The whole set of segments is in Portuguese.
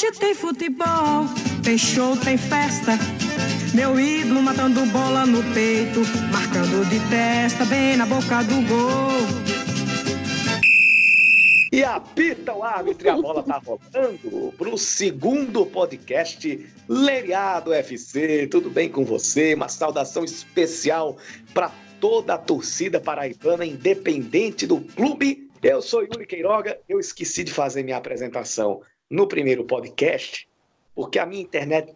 Hoje tem futebol, tem show, tem festa. Meu ídolo matando bola no peito, marcando de testa, bem na boca do gol. E apita o árbitro e a bola tá rolando pro segundo podcast Leriado FC. Tudo bem com você? Uma saudação especial para toda a torcida paraibana, independente do clube. Eu sou Yuri Queiroga. Eu esqueci de fazer minha apresentação no primeiro podcast, porque a minha internet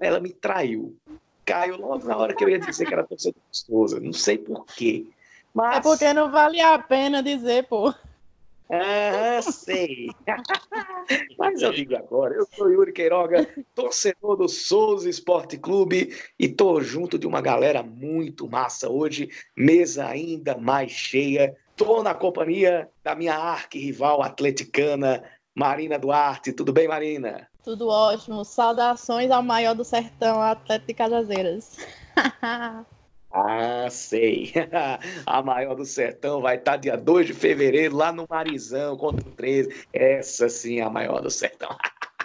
ela me traiu. Caiu logo na hora que eu ia dizer que era torcedor gostosa. Não sei porquê. Mas... É porque não vale a pena dizer, pô. Ah, sei. Mas eu digo agora, eu sou Yuri Queiroga, torcedor do Souza Esporte Clube e tô junto de uma galera muito massa hoje, mesa ainda mais cheia. Tô na companhia da minha arqui-rival atleticana, Marina Duarte. Tudo bem, Marina? Tudo ótimo. Saudações ao maior do sertão, Atlético de Cajazeiras. ah, sei. A maior do sertão vai estar dia 2 de fevereiro lá no Marizão contra o 13. Essa sim é a maior do sertão.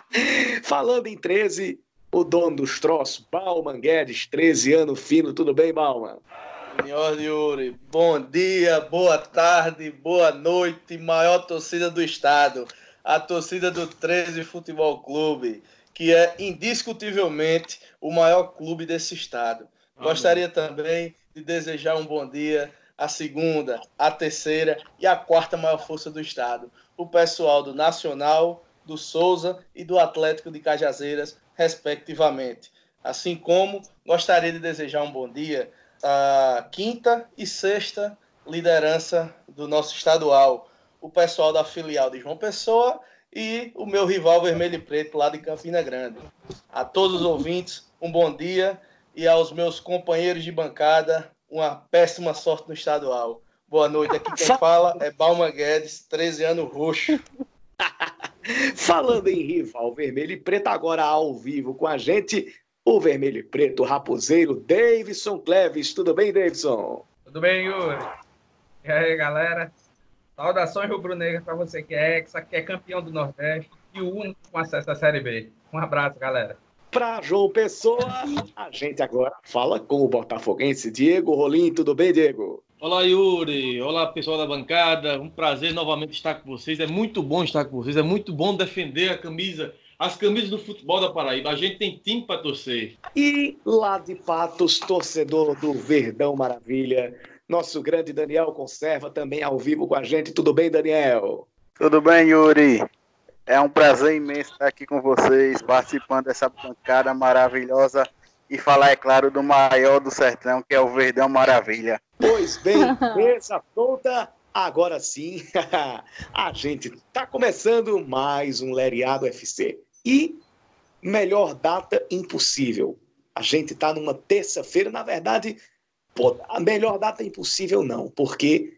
Falando em 13, o dono dos troços, Balman Guedes, 13 anos fino. Tudo bem, Balman? Senhor Yuri, bom dia, boa tarde, boa noite, maior torcida do estado a torcida do 13 Futebol Clube, que é indiscutivelmente o maior clube desse estado. Gostaria também de desejar um bom dia à segunda, à terceira e à quarta maior força do estado, o pessoal do Nacional, do Souza e do Atlético de Cajazeiras, respectivamente. Assim como gostaria de desejar um bom dia à quinta e sexta liderança do nosso estadual, o pessoal da filial de João Pessoa e o meu rival vermelho e preto lá de Campina Grande. A todos os ouvintes, um bom dia e aos meus companheiros de bancada, uma péssima sorte no estadual. Boa noite, aqui quem fala é Balma Guedes, 13 anos roxo. Falando em rival vermelho e preto, agora ao vivo com a gente, o vermelho e preto raposeiro Davidson Cleves. Tudo bem, Davidson? Tudo bem, Yuri? E aí, galera? Saudações rubro-negra para você que é ex, que é campeão do Nordeste e o único com acesso à Série B. Um abraço, galera. Para João Pessoa, a gente agora fala com o botafoguense Diego Rolim. Tudo bem, Diego? Olá, Yuri. Olá, pessoal da bancada. Um prazer novamente estar com vocês. É muito bom estar com vocês. É muito bom defender a camisa, as camisas do futebol da Paraíba. A gente tem time para torcer. E lá de Patos, torcedor do Verdão Maravilha, nosso grande Daniel Conserva também ao vivo com a gente. Tudo bem, Daniel? Tudo bem, Yuri? É um prazer imenso estar aqui com vocês, participando dessa bancada maravilhosa e falar, é claro, do maior do sertão, que é o Verdão Maravilha. Pois bem, mesa pronta. Agora sim, a gente está começando mais um Leriado FC. E melhor data impossível. A gente está numa terça-feira, na verdade, Pô, a melhor data é impossível, não, porque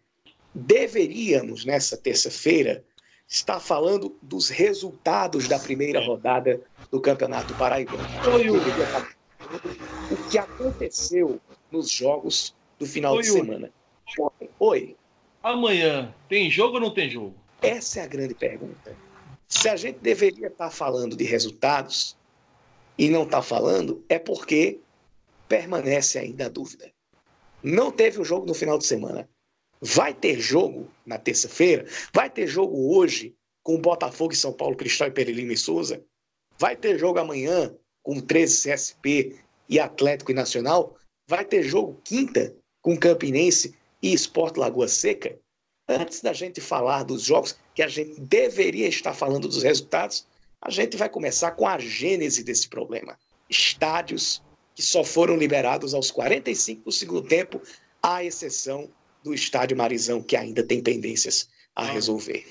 deveríamos, nessa terça-feira, estar falando dos resultados da primeira rodada do Campeonato Paraibano. O que aconteceu nos jogos do final Oi, de semana. Oi. Amanhã tem jogo ou não tem jogo? Essa é a grande pergunta. Se a gente deveria estar falando de resultados e não está falando, é porque permanece ainda a dúvida. Não teve o jogo no final de semana. Vai ter jogo na terça-feira? Vai ter jogo hoje com o Botafogo e São Paulo, Cristal e Pereira e Souza? Vai ter jogo amanhã com 13 CSP e Atlético e Nacional? Vai ter jogo quinta com Campinense e Esporte Lagoa Seca? Antes da gente falar dos jogos, que a gente deveria estar falando dos resultados, a gente vai começar com a gênese desse problema. Estádios que só foram liberados aos 45 do segundo tempo, à exceção do estádio Marizão, que ainda tem pendências a ah. resolver.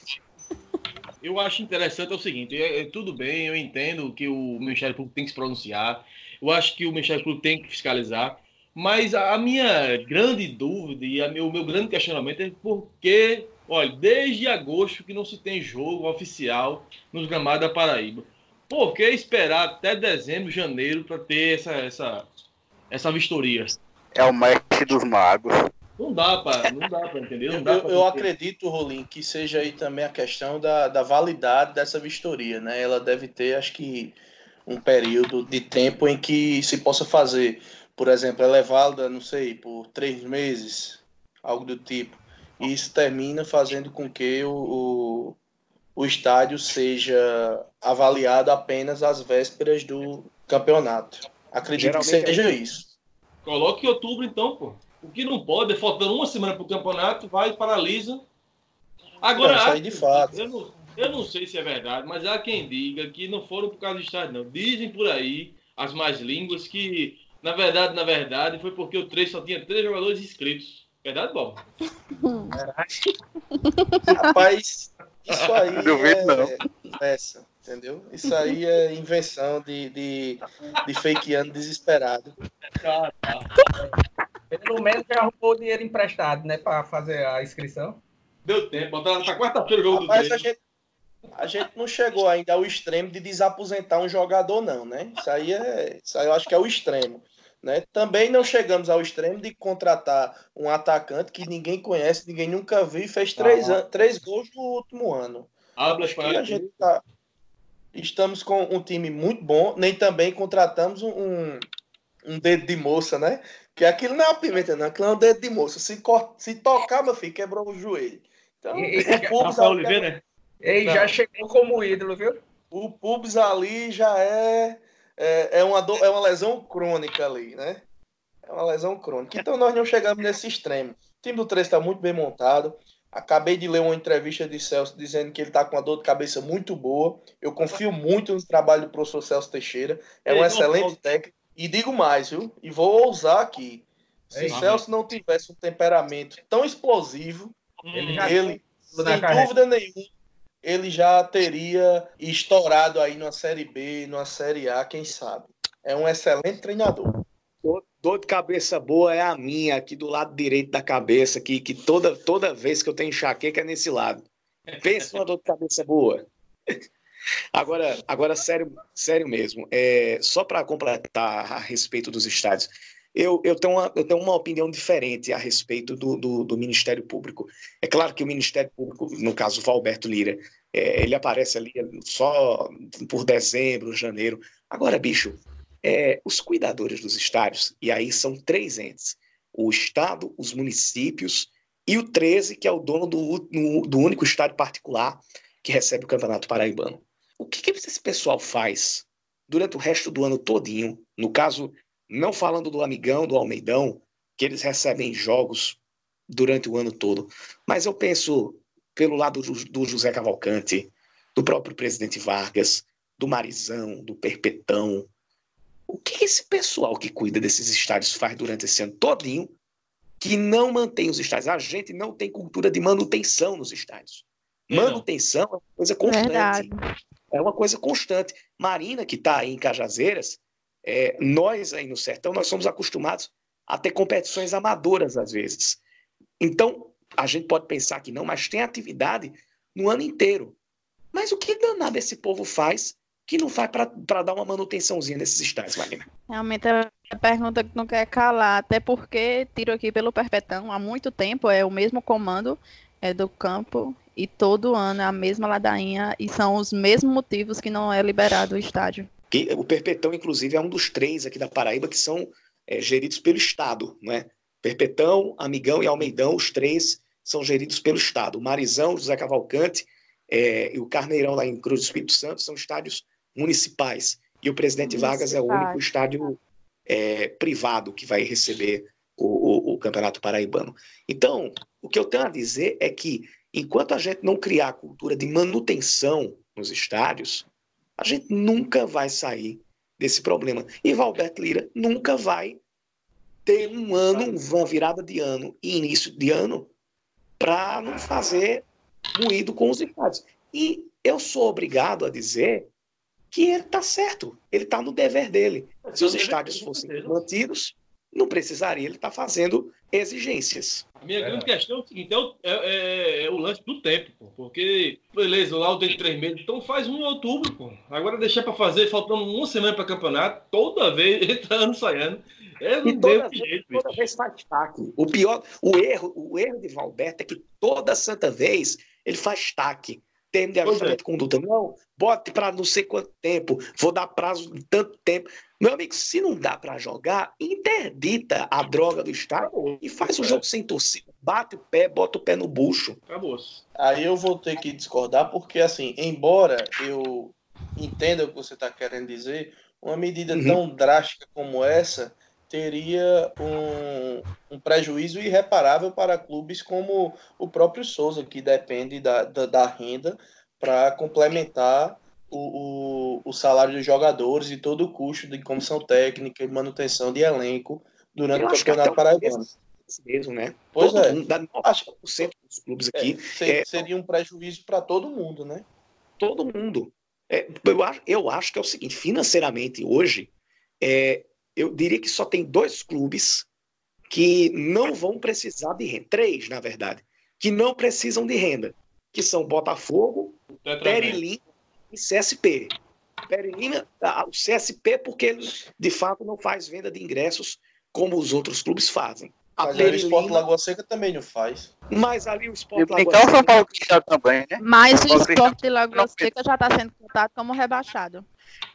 Eu acho interessante é o seguinte: é, é, tudo bem, eu entendo que o Ministério Público tem que se pronunciar, eu acho que o Ministério Público tem que fiscalizar, mas a minha grande dúvida e a meu, o meu grande questionamento é por que, olha, desde agosto que não se tem jogo oficial nos gramados da Paraíba. Por que esperar até dezembro, janeiro para ter essa, essa, essa vistoria? É o mestre dos magos. Não dá para não dá para entender. Não dá Eu, eu acredito, Rolim, que seja aí também a questão da, da validade dessa vistoria, né? Ela deve ter, acho que, um período de tempo em que se possa fazer, por exemplo, ela é válida, não sei, por três meses, algo do tipo. E isso termina fazendo com que o, o, o estádio seja avaliado apenas às vésperas do campeonato. Acredito que Geralmente é seja isso. Coloque em outubro, então, pô. O que não pode é faltando uma semana pro campeonato, vai e paralisa. Agora, Não, de fato. Eu não, eu não sei se é verdade, mas há quem diga que não foram por causa do estádio, não. Dizem por aí, as más línguas, que na verdade, na verdade, foi porque o 3 só tinha três jogadores inscritos. Verdade, Bob? Rapaz, isso aí Duvido é não. essa, entendeu? Isso aí é invenção de, de, de fakeando desesperado. Tá, tá. Pelo menos já arrumou o dinheiro emprestado, né? Pra fazer a inscrição. Deu tempo, botaram pra quarta-feira o jogo do Mas a 3. gente, a gente não chegou ainda ao extremo de desaposentar um jogador, não, né? Isso aí é. Isso aí eu acho que é o extremo. Né? Também não chegamos ao extremo de contratar um atacante que ninguém conhece, ninguém nunca viu e fez três, Ah. an- três gols no último ano. Habla Acho que a gente tá, estamos com um time muito bom, nem também contratamos um, um, um dedo de moça, né? Que aquilo não é uma pimenta, não, aquilo é um dedo de moça. Se, cor- se tocar, meu filho, quebrou o joelho. Então, E- e- o, Pubs Oliveira, Ei, Não. já chegou como ídolo, viu? o Pubs ali já é, é, é, uma, do- é uma lesão crônica ali, né? É uma lesão crônica. Então nós não chegamos nesse extremo. O time do 3 está muito bem montado. Acabei de ler uma entrevista de Celso dizendo que ele está com uma dor de cabeça muito boa. Eu confio muito no trabalho do professor Celso Teixeira. É um excelente técnico. E digo mais, viu? E vou ousar aqui. Se Ei, Celso não tivesse um temperamento tão explosivo, Ele ele, sem dúvida nenhuma, ele já teria estourado aí numa Série B, numa Série A, quem sabe. É um excelente treinador. Dor, de cabeça boa é a minha, aqui do lado direito da cabeça, que, que toda, toda vez que eu tenho enxaqueca é nesse lado. Pensa numa dor de cabeça boa. Agora, agora sério, sério mesmo. É, só para completar a respeito dos estádios, eu, eu, tenho uma, eu tenho uma opinião diferente a respeito do, do, do Ministério Público. É claro que o Ministério Público, no caso, Valberto Lira, é, ele aparece ali só por dezembro, janeiro. Agora, bicho, é, os cuidadores dos estádios, e aí são três entes: o Estado, os municípios e o 13, que é o dono do, do, único estádio particular que recebe o Campeonato Paraibano. O que, que esse pessoal faz durante o resto do ano todinho? No caso, não falando do Amigão, do Almeidão, que eles recebem jogos durante o ano todo, mas eu penso pelo lado do, do José Cavalcante, do próprio presidente Vargas, do Marizão, do Perpetão, o que esse pessoal que cuida desses estádios faz durante esse ano todinho que não mantém os estádios? A gente não tem cultura de manutenção nos estádios. Não. Manutenção é uma coisa constante. Verdade. É uma coisa constante. Marina, que está aí em Cajazeiras, é, nós aí no sertão, nós somos acostumados a ter competições amadoras às vezes. Então, a gente pode pensar que não, mas tem atividade no ano inteiro. Mas o que danado esse povo faz que não faz para dar uma manutençãozinha nesses estádios, Marina? Realmente é uma pergunta que não quer calar, até porque tiro aqui pelo Perpetão há muito tempo, é o mesmo comando é do campo e todo ano é a mesma ladainha e são os mesmos motivos que não é liberado o estádio. Que o Perpetão, inclusive, é um dos três aqui da Paraíba que são é, geridos pelo Estado, não é? Perpetão, Amigão e Almeidão, os três são geridos pelo Estado. O Marizão, José Cavalcante é, e o Carneirão lá em Cruz do Espírito Santo são estádios municipais. E o Presidente Vargas é o único estádio é, privado que vai receber o, o- o Campeonato Paraibano. Então, o que eu tenho a dizer é que, enquanto a gente não criar a cultura de manutenção nos estádios, a gente nunca vai sair desse problema. E Valberto Lira nunca vai ter um ano, uma virada de ano e início de ano para não fazer moído com os estádios. E eu sou obrigado a dizer que ele está certo, ele está no dever dele. Se os estádios fossem mantidos, não precisaria ele estar tá fazendo exigências. A minha é. grande questão é o seguinte: é o, é, é, é o lance do tempo, pô, porque, beleza, lá o tem três meses, então faz um em outubro, pô. Agora deixar para fazer, faltando uma semana para campeonato, toda vez, entrando, saindo. É e toda, vez, jeito, toda vez faz taque. O pior, o erro, o erro de Valberto é que toda santa vez ele faz taque termo de ajustamento é. de conduta. Não, bote para não sei quanto tempo, vou dar prazo de tanto tempo. Meu amigo, se não dá para jogar, interdita a droga do Estado e faz o jogo sem torcida. Bate o pé, bota o pé no bucho. Acabou. Aí eu vou ter que discordar, porque assim, embora eu entenda o que você está querendo dizer, uma medida uhum. tão drástica como essa teria um, um, prejuízo irreparável para clubes como o próprio Souza, que depende da, da, da renda para complementar o, o, o, salário dos jogadores e todo o custo de comissão técnica e manutenção de elenco durante o Campeonato Paraibano. Mesmo, né? Pois todo é. Mundo, dá 9% dos clubes é, aqui. É, seria um prejuízo para todo mundo, né? Todo mundo. É, eu, acho, eu acho que é o seguinte, financeiramente hoje, é, eu diria que só tem dois clubes que não vão precisar de renda. Três, na verdade, que não precisam de renda, que são Botafogo, Perilina e CSP. Perilina, ah, o CSP, porque ele, de fato, não faz venda de ingressos como os outros clubes fazem. A mas Perilina, o Sport Lagoa Seca também não faz. Mas ali o Sport Lagoa Seca... São Paulo também, né? Mas o Sport de Lagoa Seca já está sendo contado como rebaixado.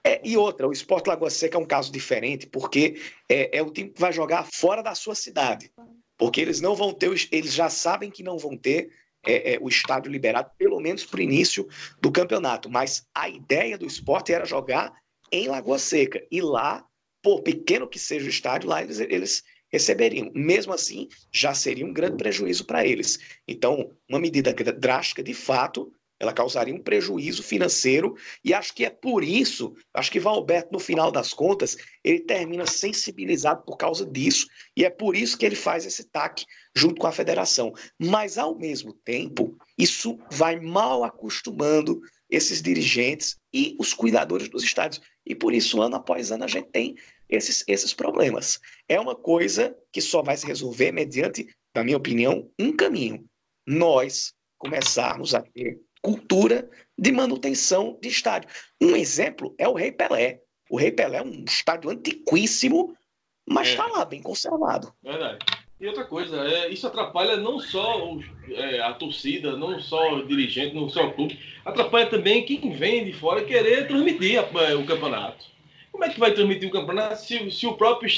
É, e outra, o Esporte Lagoa Seca é um caso diferente, porque é, é o time que vai jogar fora da sua cidade. Porque eles não vão ter, eles já sabem que não vão ter é, é, o estádio liberado, pelo menos para o início do campeonato. Mas a ideia do esporte era jogar em Lagoa Seca. E lá, por pequeno que seja o estádio, lá eles, eles receberiam. Mesmo assim, já seria um grande prejuízo para eles. Então, uma medida drástica, de fato, ela causaria um prejuízo financeiro e acho que é por isso, acho que Valberto no final das contas, ele termina sensibilizado por causa disso e é por isso que ele faz esse TAC junto com a federação. Mas ao mesmo tempo, isso vai mal acostumando esses dirigentes e os cuidadores dos estádios. E por isso, ano após ano, a gente tem esses, esses problemas. É uma coisa que só vai se resolver mediante, na minha opinião, um caminho. Nós começarmos a ter cultura de manutenção de estádio. Um exemplo é o Rei Pelé. O Rei Pelé é um estádio antiquíssimo, mas está é. lá, bem conservado. Verdade. E outra coisa, é, isso atrapalha não só os, é, a torcida, não só o dirigente, não só o clube, atrapalha também quem vem de fora querer transmitir a, é, o campeonato. Como é que vai transmitir o campeonato se, se o próprio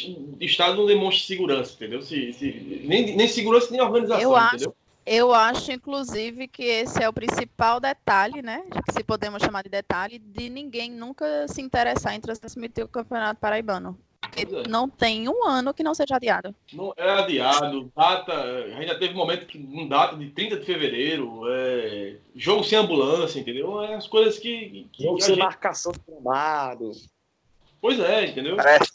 Estado não demonstra segurança, entendeu? Se, se, nem, nem segurança, nem organização, Eu entendeu? Eu acho, inclusive, que esse é o principal detalhe, né? Se podemos chamar de detalhe, de ninguém nunca se interessar em transmitir o Campeonato Paraibano. Porque é. não tem um ano que não seja adiado. Não é adiado, data. A gente já teve um momento que um data de 30 de fevereiro, é, jogo sem ambulância, entendeu? É as coisas que. que jogo sem gente... marcação de gramado. Pois é, entendeu? Parece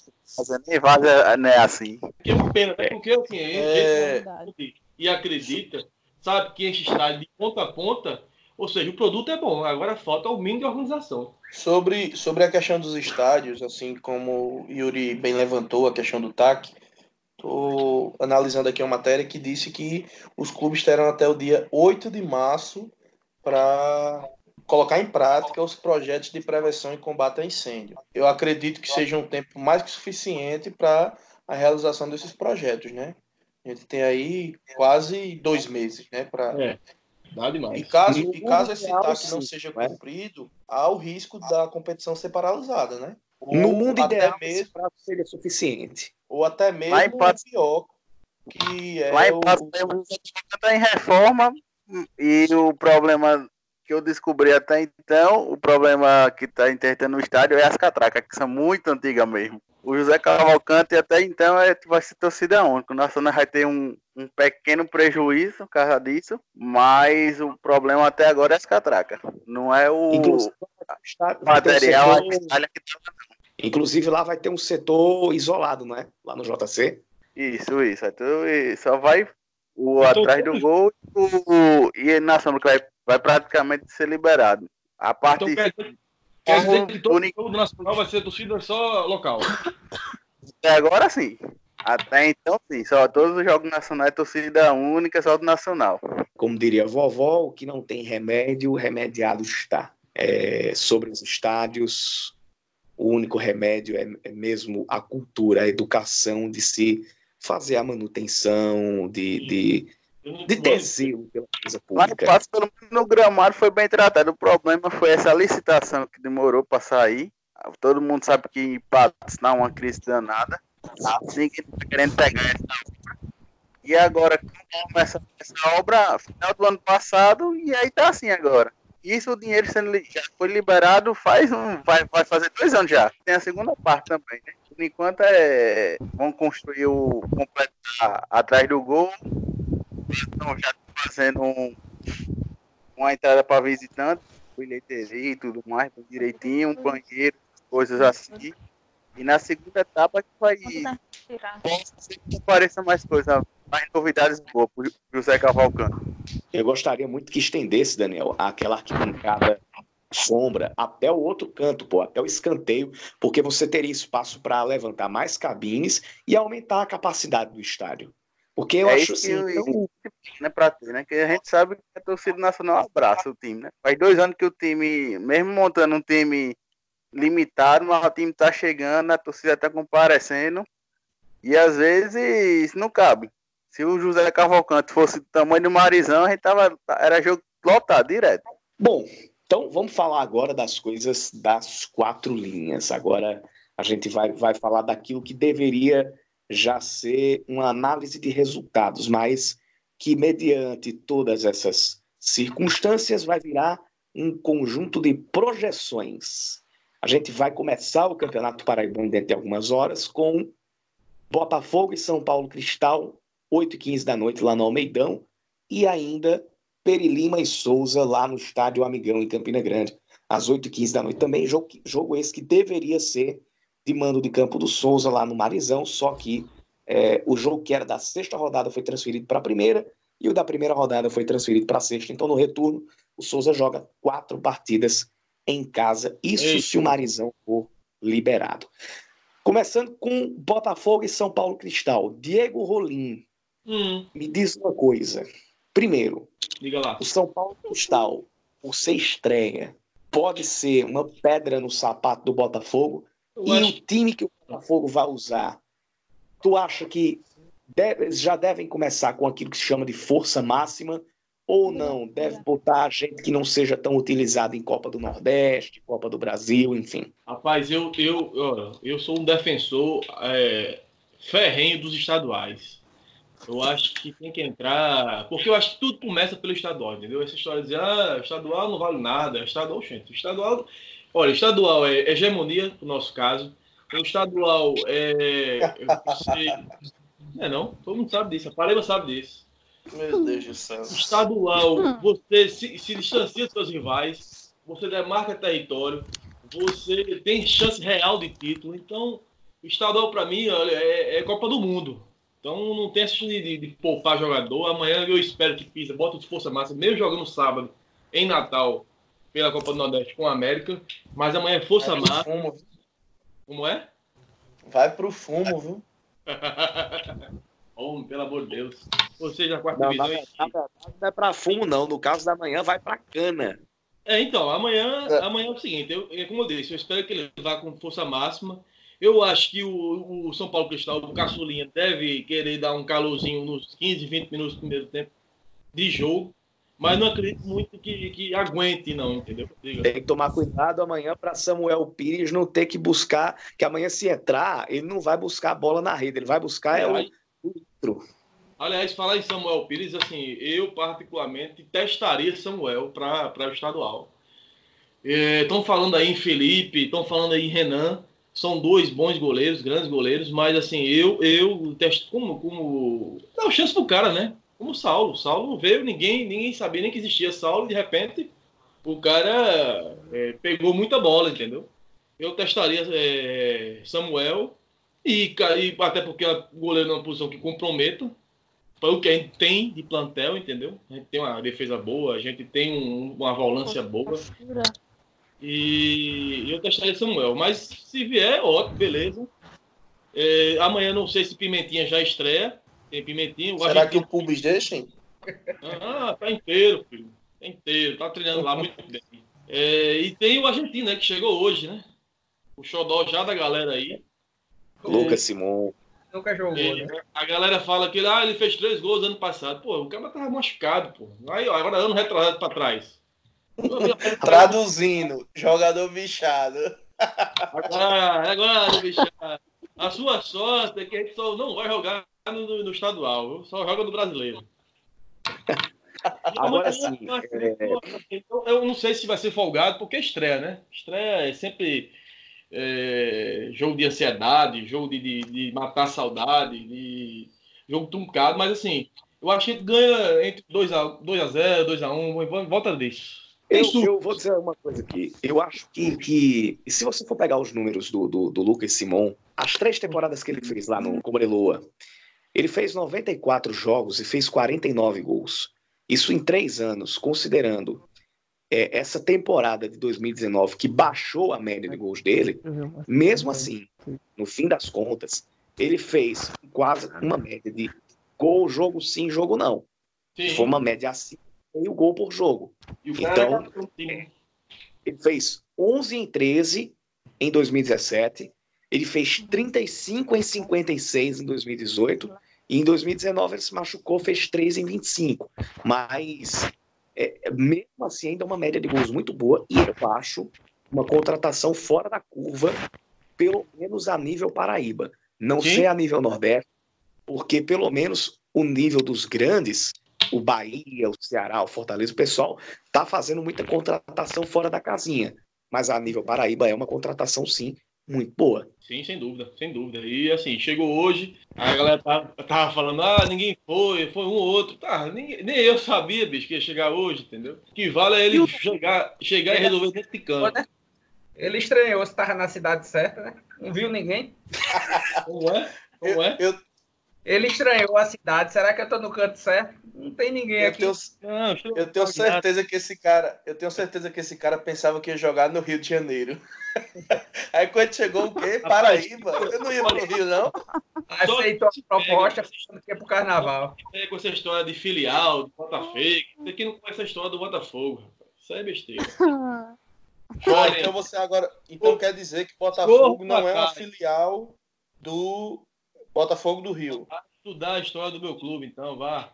nem vaza, né, assim. Que é uma pena, né? Porque assim, é... e acredita sabe, que enche estádio de ponta a ponta. Ou seja, o produto é bom, agora falta o mínimo de organização. Sobre, sobre a questão dos estádios, assim como o Yuri bem levantou a questão do TAC, estou analisando aqui uma matéria que disse que os clubes terão até o dia 8 de março para colocar em prática os projetos de prevenção e combate a incêndio. Eu acredito que seja um tempo mais que suficiente para a realização desses projetos, né? A gente tem aí quase dois meses, né? Pra... É, dá demais. E caso, e caso esse TAC não seja né? cumprido, há o risco da competição ser paralisada, né? Ou no mundo ideal, mesmo, esse prazo seria suficiente. Ou até mesmo Lá em Pato, pior, que é Lá em Pato, o... está em reforma e o problema que eu descobri até então, o problema que está interditando no estádio é as catracas, que são muito antigas mesmo. O José Cavalcante até então é, vai ser torcida única. O Nacional vai ter um, um pequeno prejuízo por causa disso, mas o problema até agora é as catracas. Não é o material, um setor... que tá... Inclusive lá vai ter um setor isolado, não é? Lá no JC. Isso, isso. Então, só vai o então, atrás do gol o, e o Nacional vai, vai praticamente ser liberado. A parte então, Quer dizer que todo jogo do Nacional vai ser torcida só local. É, agora sim. Até então, sim. Só todos os jogos nacionais é torcida única, só do Nacional. Como diria a vovó, o que não tem remédio, remediado está. É, sobre os estádios, o único remédio é, é, mesmo a cultura, a educação de se fazer a manutenção, de, de, de zelo pela coisa pública. Mas pelo menos no gramado foi bem tratado. O problema foi essa licitação que demorou para sair. Todo mundo sabe que em Patos não é uma crise danada. Assim que tá querendo pegar essa obra. E agora começa essa obra final do ano passado e aí tá assim agora. Isso o dinheiro sendo já foi liberado faz um. Vai, vai fazer dois anos já. Tem a segunda parte também, né? Por enquanto é. Vão construir o. completar atrás do gol. Estão já fazendo um, uma entrada para visitante, bilheteria e tudo mais, direitinho, um banheiro, coisas assim. E na segunda etapa que vai. Que apareça mais coisa, mais novidades boas pro José Cavalcante. Eu gostaria muito que estendesse, Daniel, aquela arquibancada sombra até o outro canto, pô, até o escanteio, porque você teria espaço para levantar mais cabines e aumentar a capacidade do estádio. Porque eu é acho assim. Eu, tão... né, pra ter, né? Que a gente sabe que a torcida nacional abraça o time, né? Faz dois anos que o time, mesmo montando um time limitado, mas o time tá chegando, a torcida tá comparecendo. E às vezes não cabe. Se o José Cavalcante fosse do tamanho do Marizão, a gente tava. Era jogo lotado direto. Bom, então vamos falar agora das coisas das quatro linhas. Agora a gente vai, vai falar daquilo que deveria já ser uma análise de resultados, mas que mediante todas essas circunstâncias vai virar um conjunto de projeções a gente vai começar o Campeonato Paraibano dentro de algumas horas com Botafogo e São Paulo Cristal, 8 e 15 da noite lá no Almeidão, e ainda Perilima e Souza lá no Estádio Amigão em Campina Grande, às 8 e 15 da noite também. Jogo, jogo esse que deveria ser de mando de campo do Souza lá no Marizão, só que é, o jogo que era da sexta rodada foi transferido para a primeira e o da primeira rodada foi transferido para a sexta. Então, no retorno, o Souza joga quatro partidas em casa. Isso Eita. se o Marizão for liberado. Começando com Botafogo e São Paulo Cristal. Diego Rolim, hum. me diz uma coisa. Primeiro, o São Paulo Cristal, por ser estreia, pode ser uma pedra no sapato do Botafogo. Eu e acho... o time que o Botafogo vai usar, tu acha que deve, já devem começar com aquilo que se chama de força máxima ou não? Deve botar gente que não seja tão utilizada em Copa do Nordeste, Copa do Brasil, enfim. Rapaz, eu, eu, eu sou um defensor é, ferrenho dos estaduais. Eu acho que tem que entrar. Porque eu acho que tudo começa pelo estadual, entendeu? Essa história de dizer, ah, estadual não vale nada, estadual, gente. Estadual. Olha, estadual é hegemonia, no nosso caso. O estadual é. É não, todo mundo sabe disso. A Paraíba sabe disso. Meu Deus do céu. Estadual, você se, se distancia dos seus rivais, você demarca território, você tem chance real de título. Então, o estadual, para mim, olha, é, é, Copa do Mundo. Então, não tem essa de, de, de, poupar jogador. Amanhã eu espero que Pisa bota de força massa, mesmo jogando sábado, em Natal, pela Copa do Nordeste com a América. Mas amanhã é força massa. Fumo. Como é? Vai pro fumo, viu? Homem, pelo amor de Deus. Ou seja, a quarta não, divisão. Na verdade, não é para fumo, não. No caso da manhã, vai para cana. É, então, amanhã é. amanhã é o seguinte, eu, é como eu disse, eu espero que ele vá com força máxima. Eu acho que o, o São Paulo Cristal, o Caçulinha, deve querer dar um calorzinho nos 15, 20 minutos do primeiro tempo de jogo, mas não acredito muito que, que aguente, não, entendeu? Diga. Tem que tomar cuidado amanhã para Samuel Pires não ter que buscar, que amanhã se entrar, ele não vai buscar a bola na rede, ele vai buscar é, é o outro. Aliás, falar em Samuel Pires, assim, eu particularmente testaria Samuel para o estadual. Estão é, falando aí em Felipe, estão falando aí em Renan, são dois bons goleiros, grandes goleiros, mas assim, eu eu testo como como dá chance pro cara, né? Como o Saulo, Saulo não veio, ninguém ninguém sabia nem que existia Saulo, de repente o cara é, pegou muita bola, entendeu? Eu testaria é, Samuel e, e até porque o goleiro é uma posição que comprometa. Para o que a gente tem de plantel, entendeu? A gente tem uma defesa boa, a gente tem um, uma volância boa. E eu testaria Samuel. Mas se vier, ótimo, beleza. É, amanhã não sei se Pimentinha já estreia. Tem Pimentinha. Será que o Pubis deixa? Ah, tá inteiro, filho. Tá inteiro. Tá treinando lá muito bem. É, e tem o argentino, né, que chegou hoje, né? O xodó já da galera aí. Lucas Simon. Nunca jogou, É, né? a galera fala que ah, ele fez três gols ano passado. Pô, o cara tava machucado, pô. Aí, ó, agora ano retrasado pra trás. Traduzindo, jogador bichado. Agora, agora, bicho. A sua sorte é que a gente só não vai jogar no, no estadual, viu? só joga no brasileiro. Agora Mas, sim, é- Eu não sei se vai ser folgado, porque estreia, né? Estreia é sempre é, jogo de ansiedade, jogo de, de, de matar a saudade, de jogo truncado, mas assim, eu acho que a gente ganha entre 2x0, 2x1, volta disso. Eu, eu vou dizer uma coisa aqui. Eu acho que, que se você for pegar os números do, do, do Lucas Simon, as três temporadas que ele fez lá no Cobreloa, ele fez 94 jogos e fez 49 gols. Isso em três anos, considerando é, essa temporada de 2019 que baixou a média de gols dele, mesmo assim, no fim das contas, ele fez quase uma média de gol, jogo sim, jogo não. Sim. Foi uma média assim, meio gol por jogo. E Então, é. Ele fez 11 em 13 em 2017. Ele fez 35 em 56 em 2018. E em 2019 ele se machucou, fez 3 em 25. Mas, é, mesmo assim, ainda é uma média de gols muito boa. E eu acho uma contratação fora da curva, pelo menos a nível Paraíba. Não Sim. sei a nível Nordeste, porque pelo menos o nível dos grandes, o Bahia, o Ceará, o Fortaleza, o pessoal tá fazendo muita contratação fora da casinha. Mas a nível Paraíba é uma contratação, sim, muito boa. Sim, sem dúvida, sem dúvida. E assim, chegou hoje, a galera tava, tava falando, ah, ninguém foi, foi um ou outro. Tá, ninguém- nem eu sabia, bicho, que ia chegar hoje, entendeu? Que vale é ele chegar, chegar e resolver dentro de campo. Ele estranhou se tava na cidade certa, né? Não viu ninguém. Como é? Eu, Como é? eu, Ele estranhou a cidade. Será que eu tô no canto certo? Não tem ninguém eu aqui. tenho, Não, eu tenho certeza que esse cara, eu tenho certeza que esse cara pensava que ia jogar no Rio de Janeiro. Aí quando chegou o quê? Paraíba. Eu não ia pro Rio, não. Aceitou a proposta pensando que ia pro carnaval. Com essa história de filial, de Botafogo. Você que não conhece a história do Botafogo, rapaz. Isso é besteira. Ah, Olha, então você agora. Então quer dizer que Botafogo não é uma filial do Botafogo do Rio. estudar a história do meu clube, então, vá.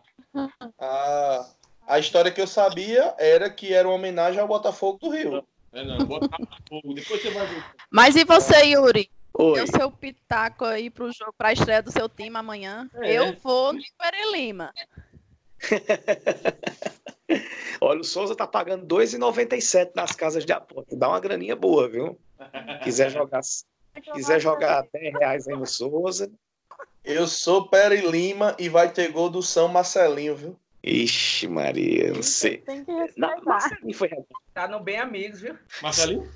A, a história que eu sabia era que era uma homenagem ao Botafogo do Rio. É, não, Botafogo. Depois você vai ver. Mas e você, Yuri? Oi. Deu seu pitaco aí pro jogo, pra estreia do seu time amanhã. É. Eu vou no Pere Lima. Olha, o Souza tá pagando 2,97 nas casas de aposta. Dá uma graninha boa, viu? Quiser jogar, quiser jogar 10 reais aí no Souza. Eu sou Pere Lima e vai ter gol do São Marcelinho, viu? Ixi, Maria, não sei. Tem que Não, respeitar. Marcelinho foi Tá no Bem Amigos, viu? Marcelinho?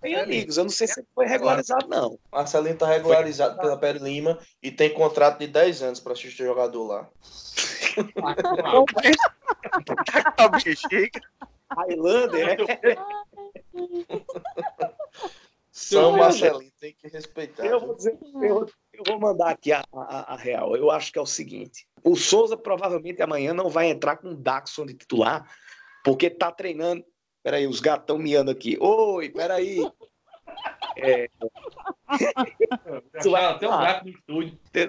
bem amigos. Eu não sei se foi regularizado, não. Marcelinho tá regularizado pela Pere Lima e tem contrato de 10 anos para assistir jogador lá. Tá com a bexiga. Highlander, né? São. Marcelinho tem que respeitar. Eu vou, dizer, eu, eu vou mandar aqui a, a- a real. Eu acho que é o seguinte: o Souza provavelmente amanhã não vai entrar com o Daxon de titular, porque tá treinando. Peraí, os gatos estão miando aqui. Oi, peraí. Vai Até o falar. gato no estúdio. Até,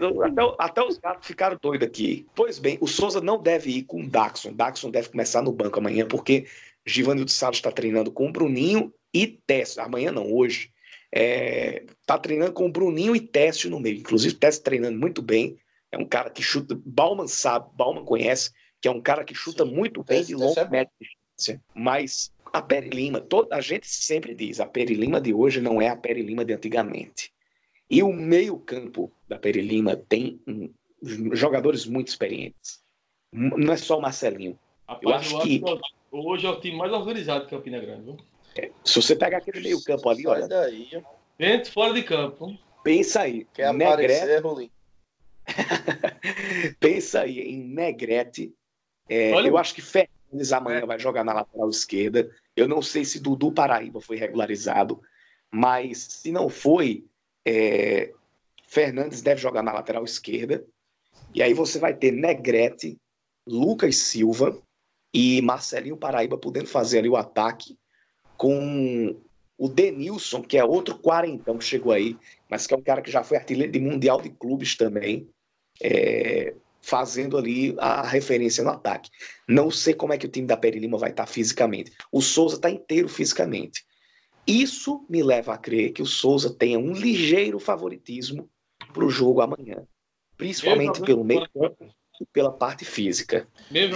até os gatos ficaram doidos aqui. Pois bem, o Souza não deve ir com o Daxon. Daxon deve começar no banco amanhã, porque Givanildo Salles está treinando com o Bruninho e Tess. Amanhã não, hoje. Está treinando com o Bruninho e Tess no meio. Inclusive, Tess treinando muito bem. É um cara que chuta. Bauman sabe, Bauman conhece, que é um cara que chuta Sim, muito bem de longa é distância. Mas a Peri Lima, toda, a gente sempre diz, a Peri Lima de hoje não é a Peri Lima de antigamente. E o meio-campo da Peri Lima tem hum, jogadores muito experientes. Não é só o Marcelinho. Rapaz, acho que- hoje é o time mais organizado de Campina Grande, viu? Se você pegar aquele meio-campo ali, Sai olha, daí. Dentro, fora de campo. pensa aí. Quer Negrete, aparecer, Rolim? pensa aí em Negrete. É, eu acho que Fernandes amanhã vai jogar na lateral esquerda. Eu não sei se Dudu Paraíba foi regularizado, mas se não foi, é, Fernandes deve jogar na lateral esquerda. E aí você vai ter Negrete, Lucas Silva e Marcelinho Paraíba podendo fazer ali o ataque com o Denilson, que é outro quarentão que chegou aí, mas que é um cara que já foi artilheiro de Mundial de Clubes também, é, fazendo ali a referência no ataque. Não sei como é que o time da Peri Lima vai estar fisicamente. O Souza está inteiro fisicamente. Isso me leva a crer que o Souza tenha um ligeiro favoritismo para o jogo amanhã, principalmente pelo meio campo pela parte física.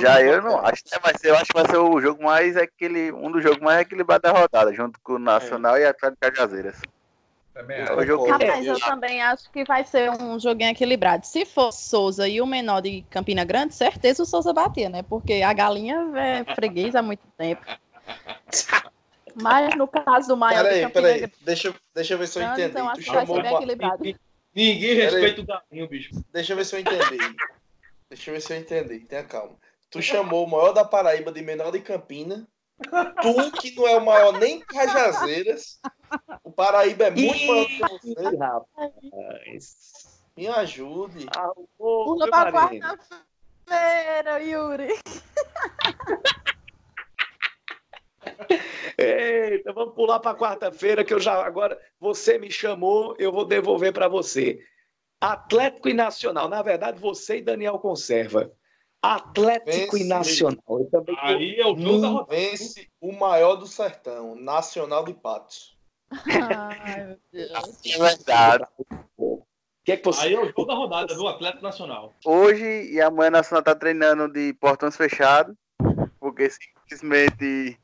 Já eu não acho, né? Mas eu acho que vai ser o jogo mais aquele, um dos jogos mais equilibrados da rodada, junto com o Nacional é. e Atlético Cajazeiras. Também É o jogo que- Rapaz, eu também acho que vai ser um joguinho equilibrado. Se for Souza e o menor de Campina Grande, certeza o Souza batia, né? Porque a galinha é freguês há muito tempo. Mas no caso do maior de Peraí, peraí. Grande, Deixa, deixa eu ver se eu entendi. então Tu acho que vai ser bem equilibrado. Ninguém respeita o Galinho, bicho. Deixa eu ver se eu entendi. Deixa eu ver se eu entendi. Tenha calma. Tu chamou o maior da Paraíba de menor de Campina. Tu, que não é o maior nem Cajazeiras. O Paraíba é muito maior do que você. Rapaz. Me ajude. Pula pra quarta-feira, Yuri. Eita, vamos pular para quarta-feira que eu já agora você me chamou, eu vou devolver para você. Atlético e Nacional, na verdade você e Daniel conserva. Atlético Vence. e Nacional. Eu também tô- Aí é o jogo da rodada. vence o maior do sertão, Nacional de Patos. Ai, meu Deus. É verdade. O que é que você Aí é o jogo da rodada do Atlético Nacional. Hoje e amanhã a Nacional tá treinando de portões fechados, porque simplesmente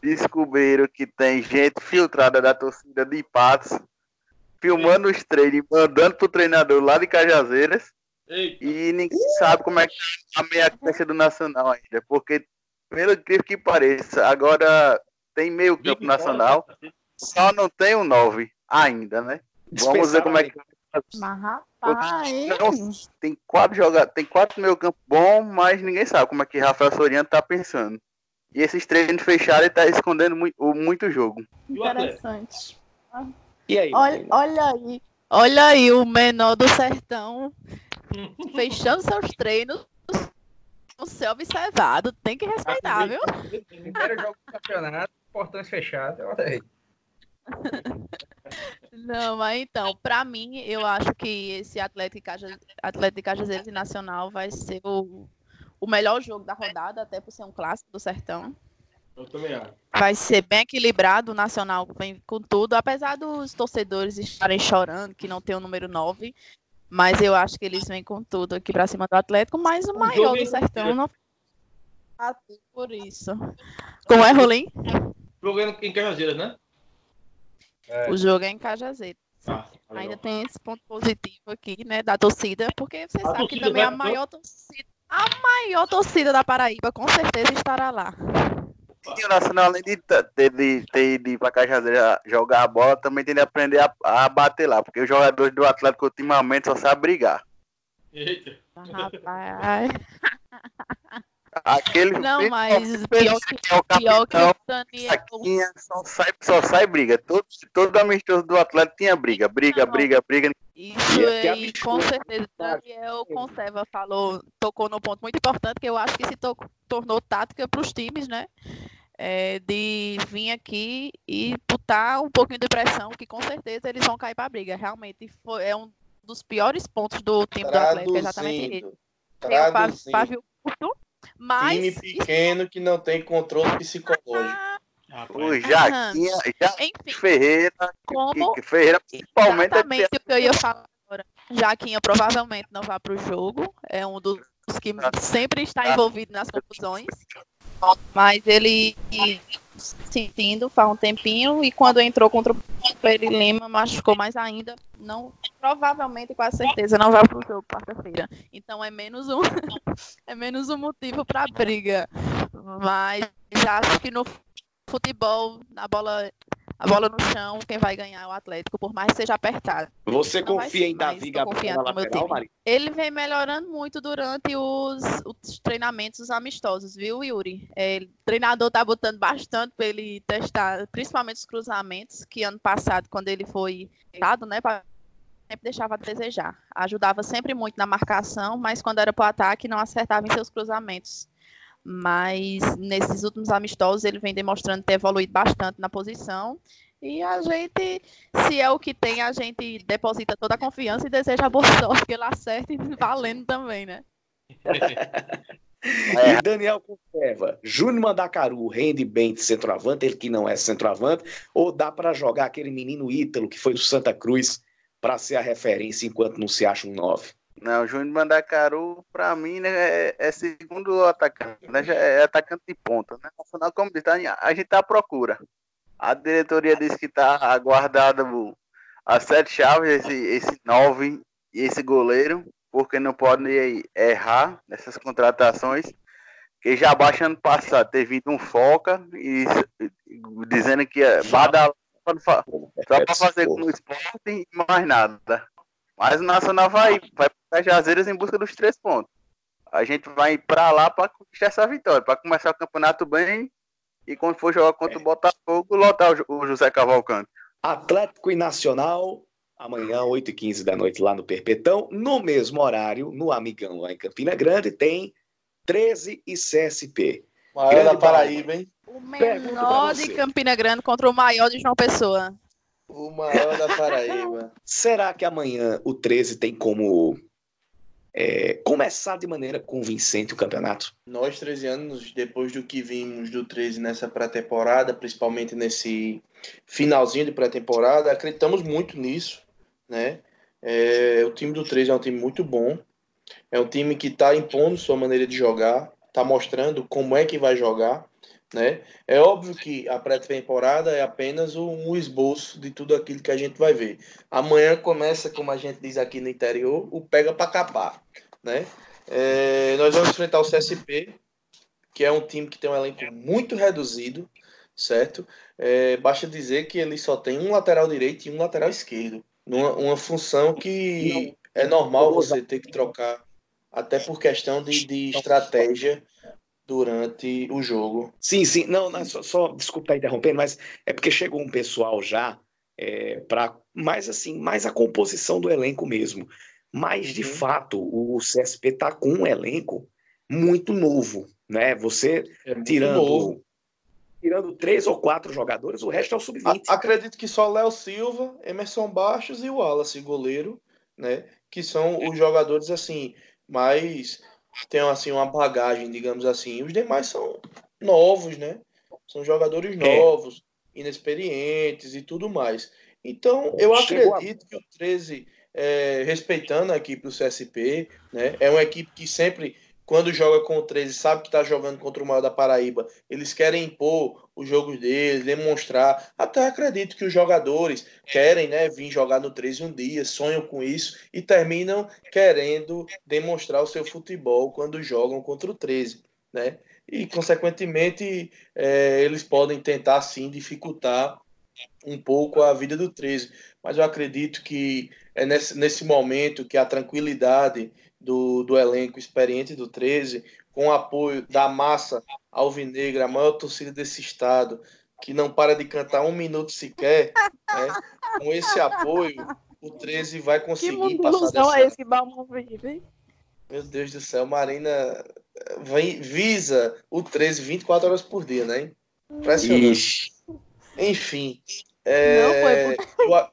descobriram que tem gente filtrada da torcida de Patos, filmando os treinos, mandando pro treinador lá de Cajazeiras, Eita. e ninguém sabe como é que tá a meia cancha do Nacional ainda, porque, pelo incrível que pareça, agora tem meio campo nacional, cacete. só não tem o 9 ainda, né? Vamos ver como é que Mas, rapaz. tem quatro jogadores, tem quatro meio campo bom, mas ninguém sabe como é que Rafael Soriano tá pensando. E esses treinos fechados ele tá escondendo muito, o- muito jogo. E? Interessante. E aí? Olha, olha aí. Olha aí o menor do sertão fechando seus treinos. O ser observado. Tem que respeitar, viu? Primeiro jogo do campeonato, portões fechados, olha aí. Não, mas então, pra mim, eu acho que esse Atlético Atlético de Cajazeiras e Nacional vai ser o, o melhor jogo da rodada, até por ser um clássico do Sertão. Eu também acho. Vai ser bem equilibrado, o Nacional vem com tudo, apesar dos torcedores estarem chorando que não tem o número 9, mas eu acho que eles vêm com tudo aqui pra cima do Atlético, mas o O maior jogo é do Sertão não por isso. Como é, Rolim? Jogando em Cajazeiras, né? É. O jogo é em Cajazeiras. Ah, Ainda tem esse ponto positivo aqui, né, da torcida, porque você A sabe que também a maior torcida, a maior torcida da Paraíba com certeza estará lá. E o Nacional, além de ter de, ter ido pra Cajazeira jogar a bola, também tem de aprender a, a bater lá, porque os jogadores do Atlético ultimamente só sabem brigar. Eita. Rapaz. Aquele Não, mas pior que, que é o pior que capitão, o Daniel. Só sai, só sai briga. Todo, todo amistoso do Atlético tinha briga, briga, Não. briga, briga. Isso E aí, com certeza. Daniel Conserva falou, tocou num ponto muito importante que eu acho que se to- tornou tática para os times, né? É, de vir aqui e botar um pouquinho de pressão, que com certeza eles vão cair para a briga. Realmente foi, é um dos piores pontos do time do Atlético, é exatamente. Traduzindo. Tem o pa- Traduzindo. pavio curto, mas Time pequeno que não tem controle psicológico. O Jaquinha, Jaquinha enfim, Ferreira, como que Ferreira principalmente é Exatamente o que eu ia falar agora. Jaquinha provavelmente não vai para o jogo. É um dos que sempre está envolvido nas confusões. Mas ele sentindo faz um tempinho e quando entrou contra o Peri Lima machucou mais ainda. Não, provavelmente, quase certeza, não vai para o jogo quarta-feira. Então é menos um, é menos um motivo para briga. Mas acho que no futebol, na bola, a bola no chão, quem vai ganhar é o Atlético, por mais que seja apertado. Você Não confia em Davi Gabriel na lateral. Mari? Ele vem melhorando muito durante os, os treinamentos amistosos, viu, Yuri? É, o treinador tá botando bastante para ele testar, principalmente os cruzamentos, que ano passado, quando ele foi dado, né, para sempre deixava a desejar. Ajudava sempre muito na marcação, mas quando era para o ataque não acertava em seus cruzamentos. Mas nesses últimos amistosos ele vem demonstrando ter evoluído bastante na posição. E a gente, se é o que tem, a gente deposita toda a confiança e deseja boa sorte que ele acerte valendo também, né? É. E Daniel conserva. Júnior Mandacaru rende bem de centroavante, ele que não é centroavante, ou dá para jogar aquele menino Ítalo que foi do Santa Cruz para ser a referência enquanto não se acha um 9? Não, Júnior Mandacaru, para mim, né, é, é, segundo atacante, né, é atacante de ponta. Né? Nacional, como diz, tá, a gente tá à procura. A diretoria disse que tá aguardado as sete chaves, esse, esse nove e esse goleiro porque não pode errar nessas contratações. Que já baixa ano passado ter vindo um foca e, dizendo que é badalado só para fazer com o esporte e mais nada. Mas o Nacional vai, vai para Jazeiras em busca dos três pontos. A gente vai para lá para conquistar essa vitória, para começar o campeonato bem e quando for jogar contra o Botafogo, lotar o José Cavalcante. Atlético e Nacional amanhã, 8h15 da noite, lá no Perpetão. No mesmo horário, no Amigão, lá em Campina Grande, tem 13 e CSP. Maior da Paraíba, hein? O menor de Campina Grande contra o maior de João Pessoa. O maior da Paraíba. Será que amanhã o 13 tem como é, começar de maneira convincente o campeonato? Nós, 13 anos, depois do que vimos do 13 nessa pré-temporada, principalmente nesse finalzinho de pré-temporada, acreditamos muito nisso né? É, o time do 13 é um time muito bom. É um time que está impondo sua maneira de jogar, está mostrando como é que vai jogar. Né? É óbvio que a pré-temporada é apenas um esboço de tudo aquilo que a gente vai ver. Amanhã começa, como a gente diz aqui no interior, o pega para capar. Né? É, nós vamos enfrentar o CSP, que é um time que tem um elenco muito reduzido, certo? É, basta dizer que ele só tem um lateral direito e um lateral esquerdo numa uma função que é normal você ter que trocar, até por questão de, de estratégia durante o jogo. Sim, sim. Não, não só, só desculpa interromper, mas é porque chegou um pessoal já é, para mais assim, mais a composição do elenco mesmo. Mas de uhum. fato, o CSP está com um elenco muito novo, né? Você é tirando novo tirando três ou quatro jogadores, o resto é o sub-20. Acredito que só Léo Silva, Emerson Baixos e o Wallace, goleiro, né? Que são os jogadores assim, mais tem assim uma bagagem, digamos assim. Os demais são novos, né? São jogadores é. novos, é. inexperientes e tudo mais. Então, eu acredito a... que o 13, é, respeitando a equipe do CSP, né? É uma equipe que sempre quando joga com o 13, sabe que está jogando contra o maior da Paraíba, eles querem impor os jogos deles, demonstrar. Até acredito que os jogadores querem né, vir jogar no 13 um dia, sonham com isso e terminam querendo demonstrar o seu futebol quando jogam contra o 13. Né? E, consequentemente, é, eles podem tentar sim dificultar um pouco a vida do 13. Mas eu acredito que é nesse, nesse momento que a tranquilidade do, do elenco experiente do 13, com o apoio da massa alvinegra, a maior torcida desse estado, que não para de cantar um minuto sequer, né? com esse apoio, o 13 vai conseguir que passar dessa... é esse vive? Meu Deus do céu, Marina vem, visa o 13 24 horas por dia, né? Impressionante. Ixi. Enfim. É, não foi por...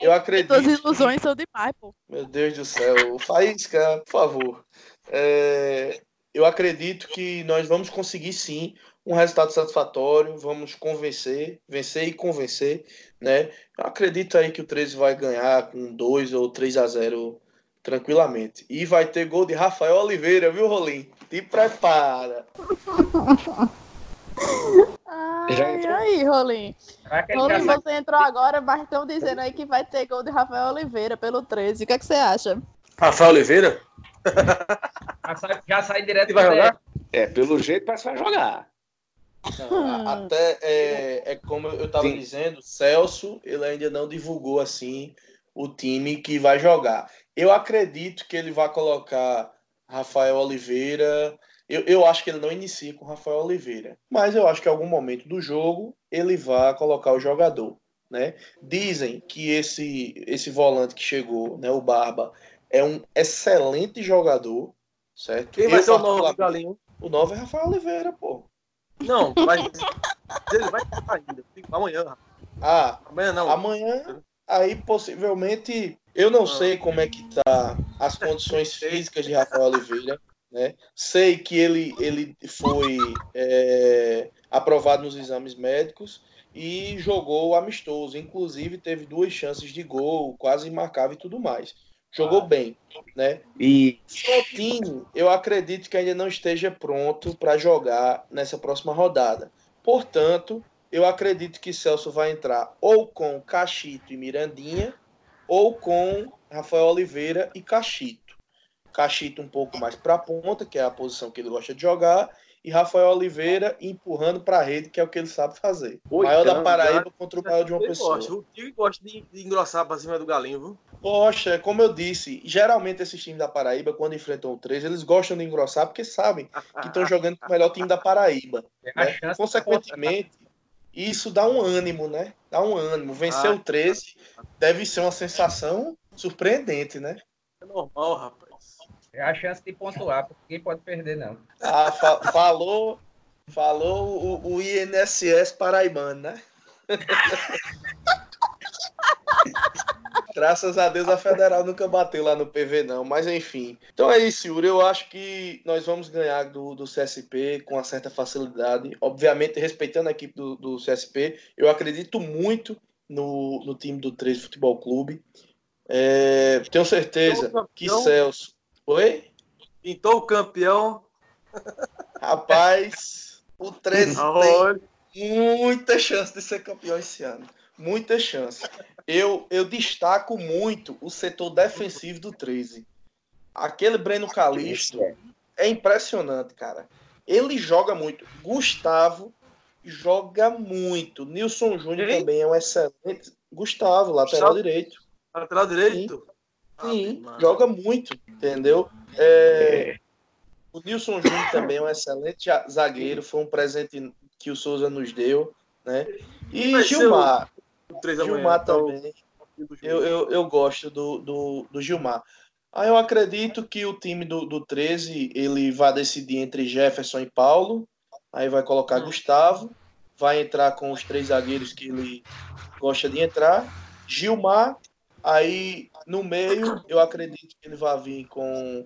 Eu acredito. As ilusões são demais, pô. Meu Deus do céu. Faísca, por favor. É... Eu acredito que nós vamos conseguir sim um resultado satisfatório, vamos convencer, vencer e convencer, né? Eu acredito aí que o 13 vai ganhar com 2 ou 3 a 0 tranquilamente. E vai ter gol de Rafael Oliveira, viu, Rolim? Te prepara. Ai, entrou? aí, Rolim? Rolim, você entrou agora, mas estão dizendo aí que vai ter gol de Rafael Oliveira pelo 13. O que, é que você acha? Rafael Oliveira? já, sai, já sai direto vai jogar? É, pelo jeito parece que vai jogar. Não, até é, é, como eu estava dizendo, Celso ele ainda não divulgou assim o time que vai jogar. Eu acredito que ele vai colocar Rafael Oliveira, eu, eu acho que ele não inicia com o Rafael Oliveira, mas eu acho que em algum momento do jogo ele vai colocar o jogador. né? Dizem que esse, esse volante que chegou, né, o Barba, é um excelente jogador, certo? Quem vai ser o novo Galinho? O novo é Rafael Oliveira, pô. Não, mas ele vai estar ainda. Amanhã. Ah, amanhã não. Amanhã, aí possivelmente, eu não sei como é que tá as condições físicas de Rafael Oliveira, né? Sei que ele, ele foi é, aprovado nos exames médicos e jogou amistoso. Inclusive, teve duas chances de gol, quase marcava e tudo mais. Jogou ah. bem, né? E Coutinho, eu acredito que ainda não esteja pronto para jogar nessa próxima rodada. Portanto, eu acredito que Celso vai entrar ou com Cachito e Mirandinha, ou com Rafael Oliveira e Cachito. Cachito um pouco mais para a ponta, que é a posição que ele gosta de jogar, e Rafael Oliveira empurrando para a rede, que é o que ele sabe fazer. O maior da Paraíba contra o maior de uma pessoa. Gosta. O time gosta de, de engrossar para cima do Galinho, viu? Poxa, como eu disse, geralmente esses times da Paraíba, quando enfrentam o 3, eles gostam de engrossar porque sabem que estão jogando com o melhor time da Paraíba. Né? Consequentemente, isso dá um ânimo, né? Dá um ânimo. Vencer ah, o 13 deve ser uma sensação surpreendente, né? É normal, rapaz. É a chance de pontuar, porque ninguém pode perder, não. Ah, fa falou, falou o, o INSS paraibano, né? Graças a Deus a Federal nunca bateu lá no PV, não. Mas enfim. Então é isso, Yuri. Eu acho que nós vamos ganhar do, do CSP com uma certa facilidade. Obviamente, respeitando a equipe do, do CSP, eu acredito muito no, no time do 13 Futebol Clube. É, tenho certeza que Celso Oi? Pintou o campeão. Rapaz, o 13 tem muita chance de ser campeão esse ano. Muita chance. Eu, eu destaco muito o setor defensivo do 13. Aquele Breno Calixto é impressionante, cara. Ele joga muito. Gustavo joga muito. Nilson Júnior também é um excelente. Gustavo, lateral Gustavo, direito. Lateral direito? Sim, ah, joga muito, entendeu? É, o Nilson Júnior também é um excelente zagueiro, foi um presente que o Souza nos deu, né? E Gilmar, Gilmar também, eu, eu, eu gosto do, do, do Gilmar. Aí eu acredito que o time do, do 13 ele vai decidir entre Jefferson e Paulo, aí vai colocar hum. Gustavo, vai entrar com os três zagueiros que ele gosta de entrar, Gilmar, aí no meio, eu acredito que ele vai vir com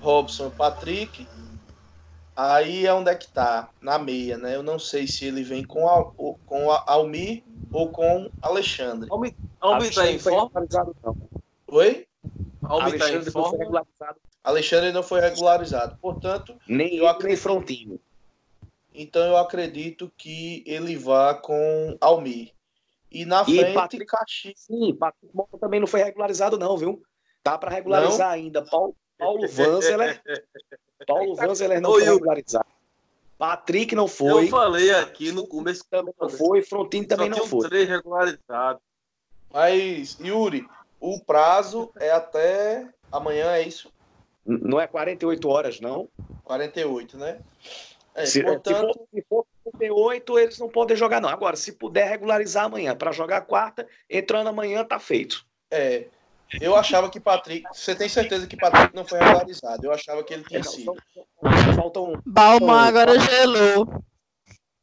Robson e Patrick. Aí é onde é que tá, na meia, né? Eu não sei se ele vem com, a, com a Almir ou com Alexandre. Almir, Almir tá em forma? Oi? Almir tá em forma? Regularizado. Alexandre não foi regularizado. Portanto, nem eu acredito... frontinho. Então eu acredito que ele vá com Almir. E na e frente, Patrick, Caxias. Sim, Patrick Mota também não foi regularizado, não, viu? Tá para regularizar não? ainda. Paulo, Paulo Vanzeler. Paulo Vanzeler não foi regularizado. Patrick não foi. Eu falei aqui no começo. Também não foi. Frontino também não foi. três regularizados. Mas, Yuri, o prazo é até amanhã, é isso? Não é 48 horas, não? 48, né? É, se, portanto... se, for, se for 58, eles não podem jogar, não. Agora, se puder regularizar amanhã para jogar quarta, entrando amanhã, tá feito. É. Eu achava que Patrick. Você tem certeza que Patrick não foi regularizado? Eu achava que ele tinha sido. Faltam. Um... Balma agora gelou.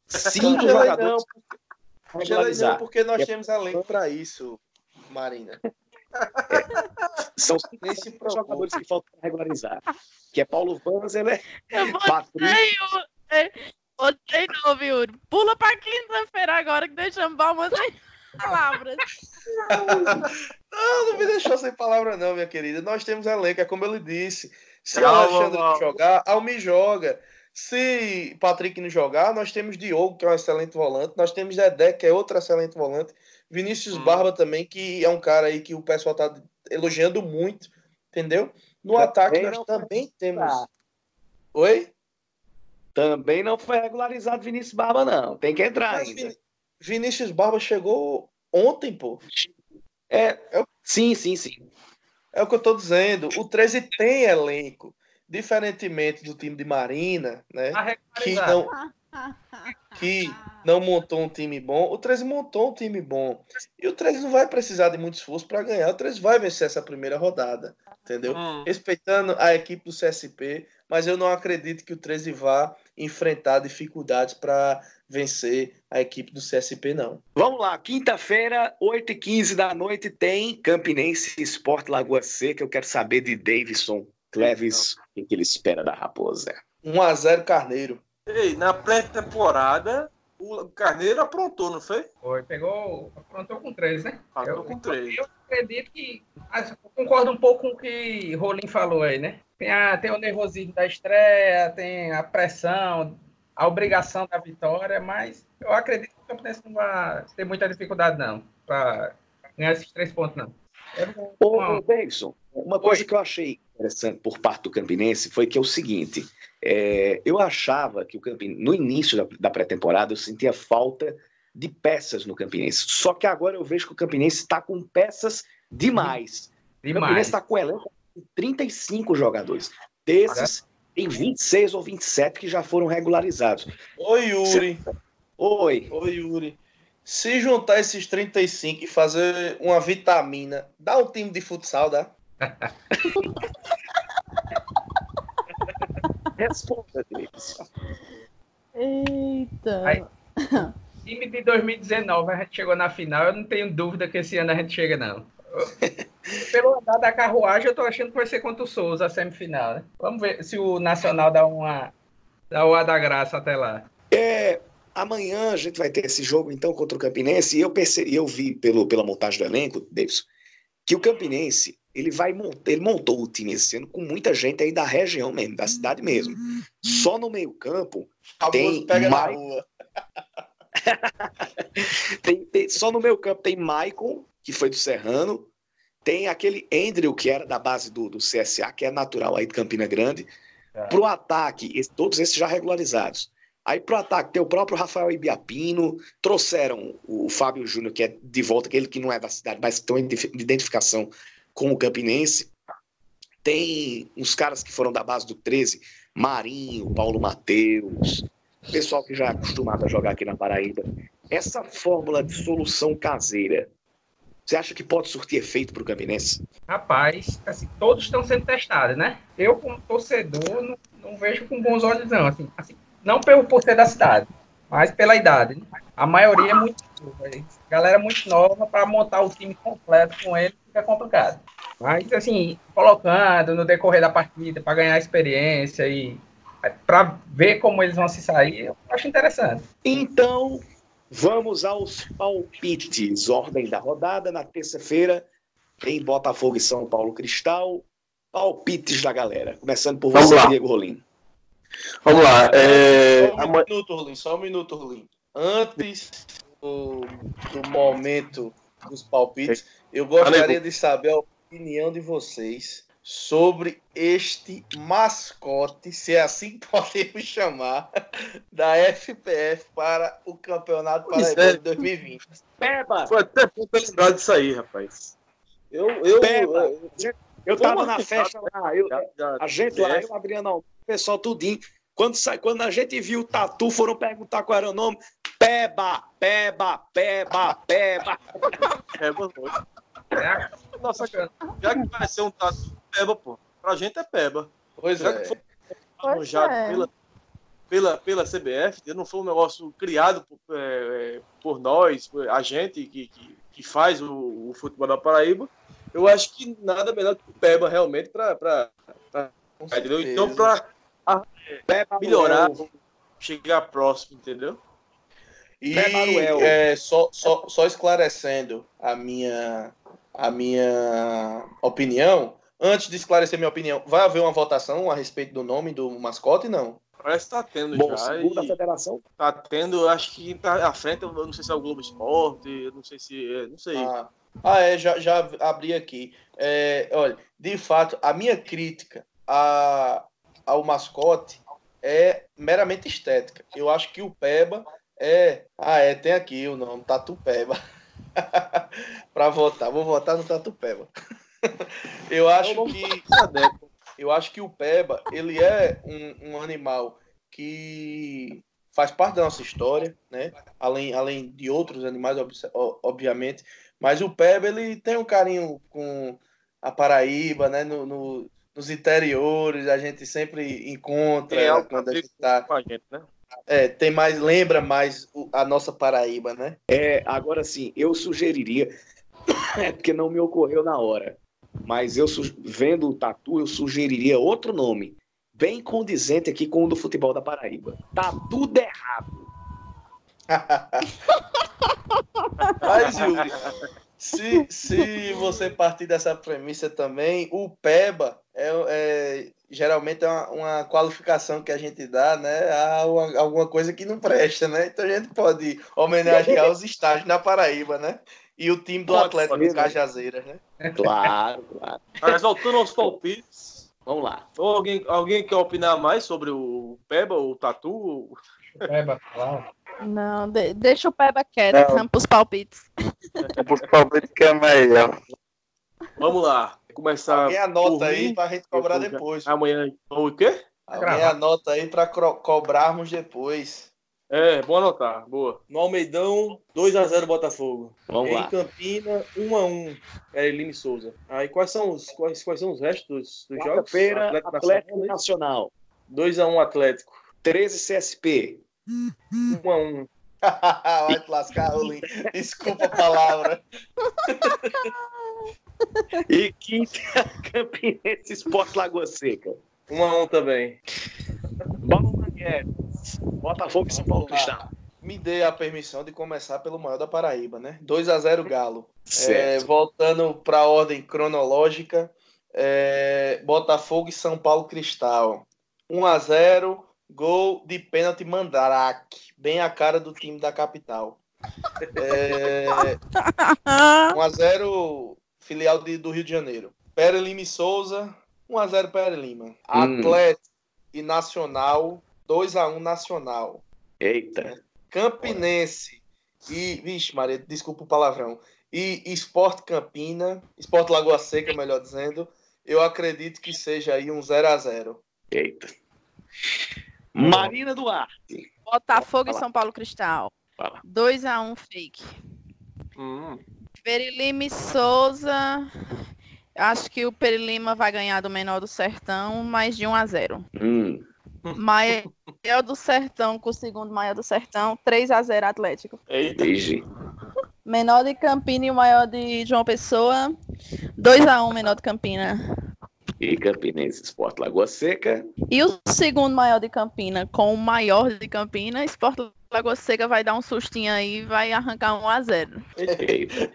Cinco jogadores. Não, gelei não, porque nós é... temos elenco para isso, Marina. É. São cinco jogadores que faltam regularizar. Que é Paulo Vanzeler, Patrick. Botei não, viu? Pula pra quinta-feira agora que deixamos Balma sem palavras. não, não me deixou sem palavra não, minha querida. Nós temos elenco, é como ele disse. Se o Alexandre não jogar, Almi joga. Se Patrick não jogar, nós temos Diogo, que é um excelente volante. Nós temos Dedé, que é outro excelente volante. Vinícius hum. Barba também, que é um cara aí que o pessoal tá elogiando muito, entendeu? No ataque nós também temos. Oi? Também não foi regularizado Vinícius Barba, não. Tem que entrar Mas ainda. Vinícius Barba chegou ontem, pô. É, é, sim, sim, sim. É o que eu tô dizendo. O 13 tem elenco. diferentemente do time de Marina, né? Tá Que não, que não montou um time bom, o 13 montou um time bom. E o 13 não vai precisar de muito esforço para ganhar. O 13 vai vencer essa primeira rodada, entendeu? Hum. Respeitando a equipe do CSP, mas eu não acredito que o 13 vá enfrentar dificuldades para vencer a equipe do CSP, não. Vamos lá, quinta-feira, 8h15 da noite, tem Campinense Esporte Lagoa Seca. Eu quero saber de Davidson Cleves, o que ele espera da Raposa. 1x0 Carneiro. Ei, na pré-temporada, o Carneiro aprontou, não foi? Foi, pegou, aprontou com três, né? Aprontou Eu- com três. Eu acredito que. eu concordo um pouco com o que Rolim falou aí, né? Tem, a, tem o nervosismo da estreia, tem a pressão, a obrigação da vitória, mas eu acredito que o Campinense não vai ter muita dificuldade, não, para ganhar esses três pontos, não. É Ô, Davidson, uma coisa que eu achei interessante por parte do Campinense foi que é o seguinte: é, eu achava que o Campinense, no início da, da pré-temporada, eu sentia falta de peças no Campinense. Só que agora eu vejo que o Campinense está com peças demais. O Campinense demais. está com elenco 35 jogadores. Desses, tem 26 ou 27 que já foram regularizados. Oi, Yuri. Oi. Oi, Yuri. Se juntar esses 35 e fazer uma vitamina, dá um time de futsal, dá? Responda, Davidson. Eita. Aí. Time de 2019, a gente chegou na final, eu não tenho dúvida que esse ano a gente chega, não. Pelo andar da carruagem, eu tô achando que vai ser contra o Souza a semifinal, né? Vamos ver se o Nacional dá uma. dá o ar da graça até lá. É, amanhã a gente vai ter esse jogo então contra o Campinense e eu percebi, eu vi pelo, pela montagem do elenco, Davidson, que o Campinense ele vai montar, ele montou o time esse ano com muita gente aí da região mesmo, da cidade mesmo. Só no meio campo A Tem pega na mais- rua. tem, tem- só no meio campo tem Maicon que foi do Serrano, tem aquele Andrew que era da base do, do CSA que é natural aí de Campina Grande. Tá. Pro ataque, todos esses já regularizados. Aí pro ataque tem o próprio Rafael Ibiapino, trouxeram o Fábio Júnior, que é de volta, aquele que não é da cidade, mas que tem uma identi- identificação com o Campinense. Tem uns caras que foram da base do 13, Marinho, Paulo Mateus, pessoal que já é acostumado a jogar aqui na Paraíba. Essa fórmula de solução caseira, você acha que pode surtir efeito pro Campinense? Rapaz, assim, todos estão sendo testados, né? Eu, como torcedor, não, não vejo com bons olhos, não. Assim, assim, não pelo por ser da cidade, mas pela idade. né? A maioria é muito nova. Galera muito nova para montar o time completo com ele fica complicado. Mas, assim, colocando no decorrer da partida para ganhar experiência e para ver como eles vão se sair, eu acho interessante. Então, vamos aos palpites. Ordem da rodada na terça-feira em Botafogo e São Paulo Cristal. Palpites da galera. Começando por Vamos você, lá. Diego Rolim. Vamos lá. É, Só um minuto, Rolim. Só um minuto, Rolim. Antes do, do momento dos palpites, eu gostaria de saber a opinião de vocês sobre este mascote, se é assim que podemos chamar, da FPF para o Campeonato Paraibano é. de 2020. Peba! Foi até bom ter lembrado disso aí, rapaz. Eu, eu, Peba! eu- Eu tava Vamos na festa lá, eu- já- já- a gente lá, é, eu, Adriano, o pessoal tudinho. Quando, sai, quando a gente viu o tatu, foram perguntar qual era o nome. Peba, peba, peba, peba. é, noite. É a- Nossa, já que vai ser um tatu peba, pô. Pra gente é peba. Pois Já é. que foi Pois arranjado é. pela, pela, pela CBF, não foi um negócio criado por, é, é, por nós, por a gente que, que, que faz o, o futebol da Paraíba. Eu acho que nada melhor que o Peba realmente para entendeu? certeza. Então para Peba melhorar, chegar próximo, entendeu? E é, só, só, só esclarecendo a minha, a minha opinião, antes de esclarecer minha opinião, vai haver uma votação a respeito do nome do mascote? Não. Parece que tá tendo Bom, já. segundo a federação, tá tendo, acho que tá à frente, eu não sei se é o Globo Esporte, não sei se. é, Não sei. Ah, ah, é, já, já abri aqui. É, olha, de fato, a minha crítica a, ao mascote é meramente estética. Eu acho que o Peba é. Ah, é, tem aqui o nome, Tatu Peba. para votar, vou votar no Tatu Peba. Eu acho que. Eu acho que o Peba, ele é um, um animal que faz parte da nossa história, né? Além, além de outros animais, obviamente. Mas o Peba, ele tem um carinho com a Paraíba, né? No, no nos interiores, a gente sempre encontra É, quando a gente tá, com a gente, né? é, tem mais, lembra mais o- a nossa Paraíba, né? É, agora sim, eu sugeriria, é porque não me ocorreu na hora, mas eu vendo o tatu, eu sugeriria outro nome, bem condizente aqui com o do futebol da Paraíba. Tá tudo errado. Mas, Yuri, se, se você partir dessa premissa também, o PEBA é, é- geralmente é uma, uma qualificação que a gente dá né, a uma- alguma coisa que não presta, né? Então a gente pode homenagear os estágios na Paraíba, né? E o time do Pode, Atlético de Cajazeiras, né? Claro, claro. Mas voltando aos palpites, Vamos lá. ou alguém, alguém quer opinar mais sobre o Peba, o Tatu? Peba, falar. Não, de- deixa o Peba quieto, Não. vamos pros palpites. Os palpites que é melhor. Vamos lá. Começar. Alguém anota aí mim. pra gente cobrar depois. Amanhã. O quê? Alguém anota aí pra cro- cobrarmos depois. É, vou anotar. Boa. No Almeidão, 2x0 Botafogo. Vamos em lá. Campina, 1x1. É Lime Souza. Aí quais são os, quais, quais são os restos dos, dos jogos? Quarta-feira, Atlético Nacional, Nacional. 2x1 Atlético. 13 CSP. 1x1. Vai te lascar, Rolim. Desculpa a palavra. E quinta, Campinense Esporte Lagoa Seca. 1x1 também. Paulo Guedes. Botafogo e São Paulo Cristal. Me dê a permissão de começar pelo maior da Paraíba, né? 2 a 0 Galo. É, voltando para a ordem cronológica, é, Botafogo e São Paulo Cristal. 1 a 0 gol de pênalti Mandrake. Bem a cara do time da capital. É, 1 a 0 filial de- do Rio de Janeiro. Pere Lima e Souza, 1 a 0 Pere Lima. Atlético e Nacional, 2 a 1 Nacional. Eita. Campinense e, vixe, Maria, desculpa o palavrão. E Esporte Campina, Esporte Lagoa Seca, melhor dizendo, eu acredito que seja aí um 0 a 0 Eita. Marina Duarte. Botafogo e. São Paulo Cristal. Fala. 2x1 fake. Hum. Perilima e Souza. Acho que o Perilima vai ganhar do menor do Sertão, mais de 1 a 0 Hum. Maior do Sertão com o segundo maior do Sertão, 3 a 0 Atlético. Eita. Entendi. Menor de Campina e o maior de João Pessoa, 2 a 1 menor de Campina. E Campinense Esporte Lagoa Seca. E o segundo maior de Campina com o maior de Campina, Sport Lagoa Seca vai dar um sustinho aí e vai arrancar 1 a 0 Eita.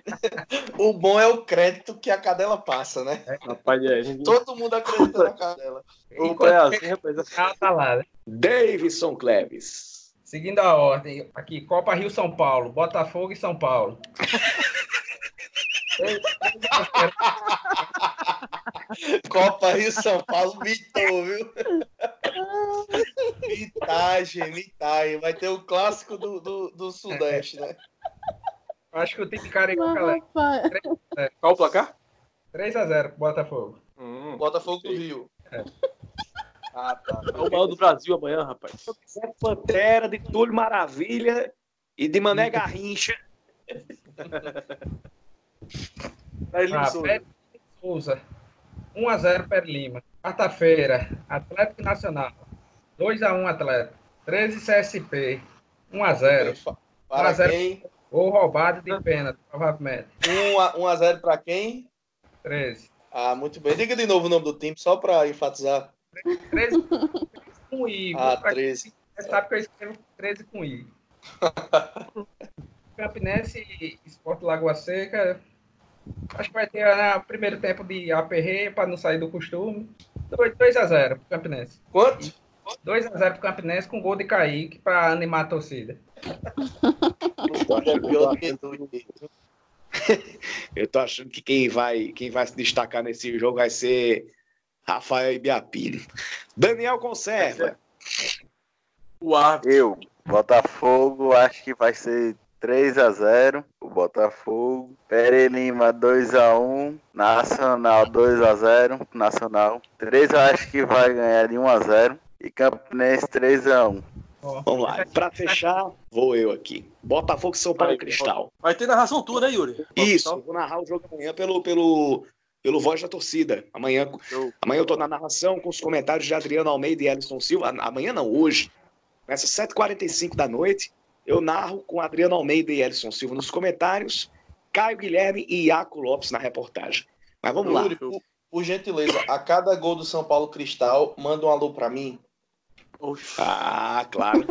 O bom é o crédito que a cadela passa, né? Rapaz, é, gente... Todo mundo acredita na cadela. O é assim, rapaz. Ah, tá lá, né? Davidson Cleves. Seguindo a ordem, aqui, Copa Rio São Paulo, Botafogo e São Paulo. Copa Rio São Paulo mitou, viu? Mitagem, mitagem. Vai ter o clássico do, do, do Sudeste, né? Acho que o time carioca leva Qual o placar? 3x0 Botafogo. Hum. Botafogo do Rio. Ah, tá. É o maior do Brasil amanhã, rapaz. Zé Pantera, de Túlio Maravilha e de Mané Garrincha. Aí, Ah, Souza. Pé Souza. 1x0 Pé Lima. Quarta-feira, Atlético Nacional. 2x1 Atlético. 13 CSP. 1x0. Para 1 a 0. quem? Gol roubado de pênalti, provavelmente. 1 a, 1 a 0 para quem? 13. Ah, muito bem. Diga de novo o nome do time, só para enfatizar. 13 com I. Ah, Pra quem 13. sabe que eu escrevo 13 com I. Campinense e Esporte Lagoa Seca. Acho que vai ter né, o primeiro tempo de aperreio para não sair do costume. 2x0 pro Campinense. Quanto? 2x0 pro Campinense com gol de Kaique para animar a torcida. É pior do que tu. Eu tô achando que quem vai, quem vai se destacar nesse jogo vai ser Rafael Ibiapini. Daniel Conserva. O árbitro. Eu, Botafogo, acho que vai ser 3x0 o Botafogo. Pere Lima 2x1. Nacional 2x0. Nacional. 3 eu acho que vai ganhar de 1x0. E Campinense 3x1. Vamos lá. Pra fechar, vou eu aqui. Botafogo São Paulo Vai, Cristal. Vai ter narração tua, né, Yuri? Isso, vou narrar o jogo amanhã pelo, pelo, pelo Voz da Torcida. Amanhã, Eu- amanhã eu tô na narração com os comentários de Adriano Almeida e Ellison Silva. Amanhã não, hoje. Nessas 7h45 da noite, eu narro com Adriano Almeida e Ellison Silva nos comentários, Caio Guilherme e Iaco Lopes na reportagem. Mas vamos lá. Yuri, por, por gentileza, a cada gol do São Paulo Cristal, manda um alô pra mim. Oxe. Ah, claro.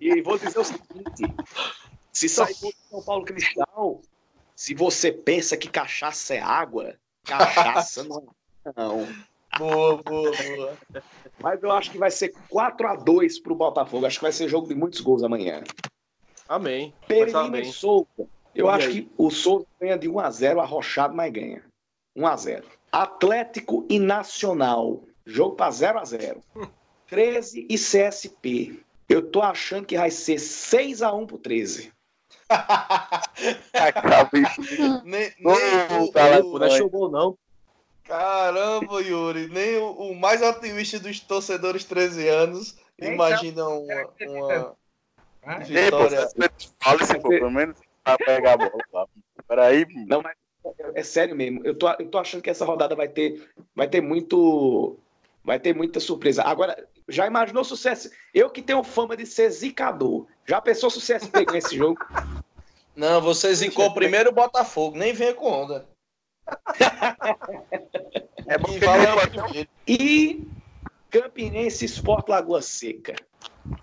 e vou dizer o seguinte: se sair gol do São Paulo Cristal, se você pensa que cachaça é água, cachaça não é. Não. Boa, boa, boa. Mas eu acho que vai ser 4 a 2 pro Botafogo. Acho que vai ser jogo de muitos gols amanhã. Amém. Pereira e. Souza. Eu Olha acho aí. que o Souza ganha de 1 a 0 arrochado, mas ganha. 1 a 0 Atlético e Nacional. Jogo para 0 a 0 13 e CSP. Eu tô achando que vai ser 6 a 1 pro 13. Acaba nem, nem o- cara, o- Não é show bom, não. Caramba, Yuri, nem o, o mais otimista dos torcedores 13 anos Nem imagina uma, uma Ah, vitória. Fala se for, pelo menos pra pegar a bola. Tá? Peraí, Não, mas é sério mesmo. Eu tô, eu tô achando que essa rodada vai ter, vai ter muito. Vai ter muita surpresa. Agora, já imaginou sucesso? Eu que tenho fama de ser zicador. Já pensou se o CSP ganha esse jogo? Não, você zicou primeiro o Botafogo, nem venha com onda. É bom E que. E Campinense Sport Lagoa Seca.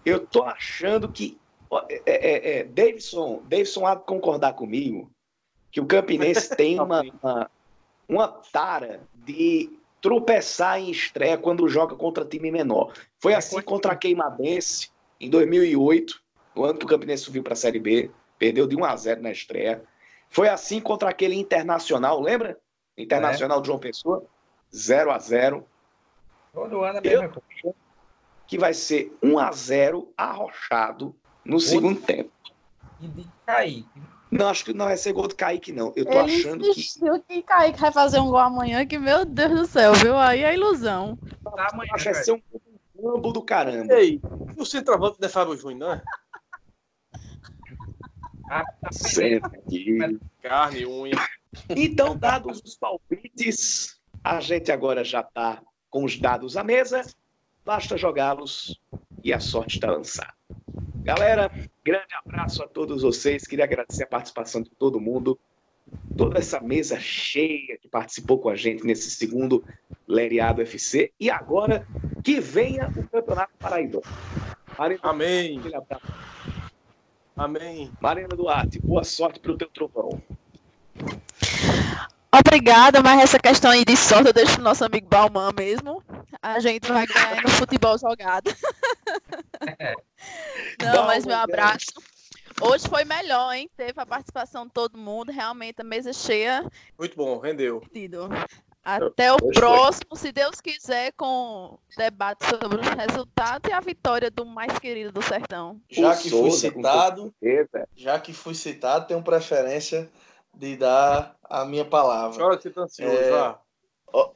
Eu tô achando que. ó, É, é, é, Davidson, Davidson há de concordar comigo que o Campinense tem uma, uma, uma tara de tropeçar em estreia quando joga contra time menor. Foi assim contra a Queimadense em 2008, no ano que o Campinense subiu para a Série B, perdeu de 1 a 0 na estreia. Foi assim contra aquele Internacional, lembra? Internacional de João Pessoa, 0 a 0 Todo ano é coisa. que vai ser 1 a 0 arrochado no segundo tempo. E de cair. Não, acho que não vai ser gol do Kaique, não. Eu tô Ele achando que. insistiu que Kaique vai fazer um gol amanhã, que meu Deus do céu, viu? Aí é ilusão. Tá amanhã, Acho que vai ser um campo do caramba. Ei, o centroavante não é Fábio Júnior, não é? Ah, tá Senta aqui. Carne, unha. Então, dados os palpites, a gente agora já está com os dados à mesa. Basta jogá-los e a sorte está lançada. Galera, grande abraço a todos vocês. Queria agradecer a participação de todo mundo. Toda essa mesa cheia que participou com a gente nesse segundo Leriado FC. E agora que venha o Campeonato Paraíba. Marina, Amém. Amém. Marina Duarte, boa sorte para o teu trovão. Obrigada, mas essa questão aí de sorte eu deixo pro nosso amigo Balman mesmo. A gente vai ganhar no futebol jogado. Não, mas meu abraço. Hoje foi melhor, hein? Teve a participação de todo mundo, realmente a mesa cheia. Muito bom, rendeu. Até o Hoje foi. próximo, se Deus quiser, com debate sobre os resultados e a vitória do mais querido do sertão. Já O que fui citado, já que fui citado, tenho preferência de dar a minha palavra. Chora que tá ansioso, É.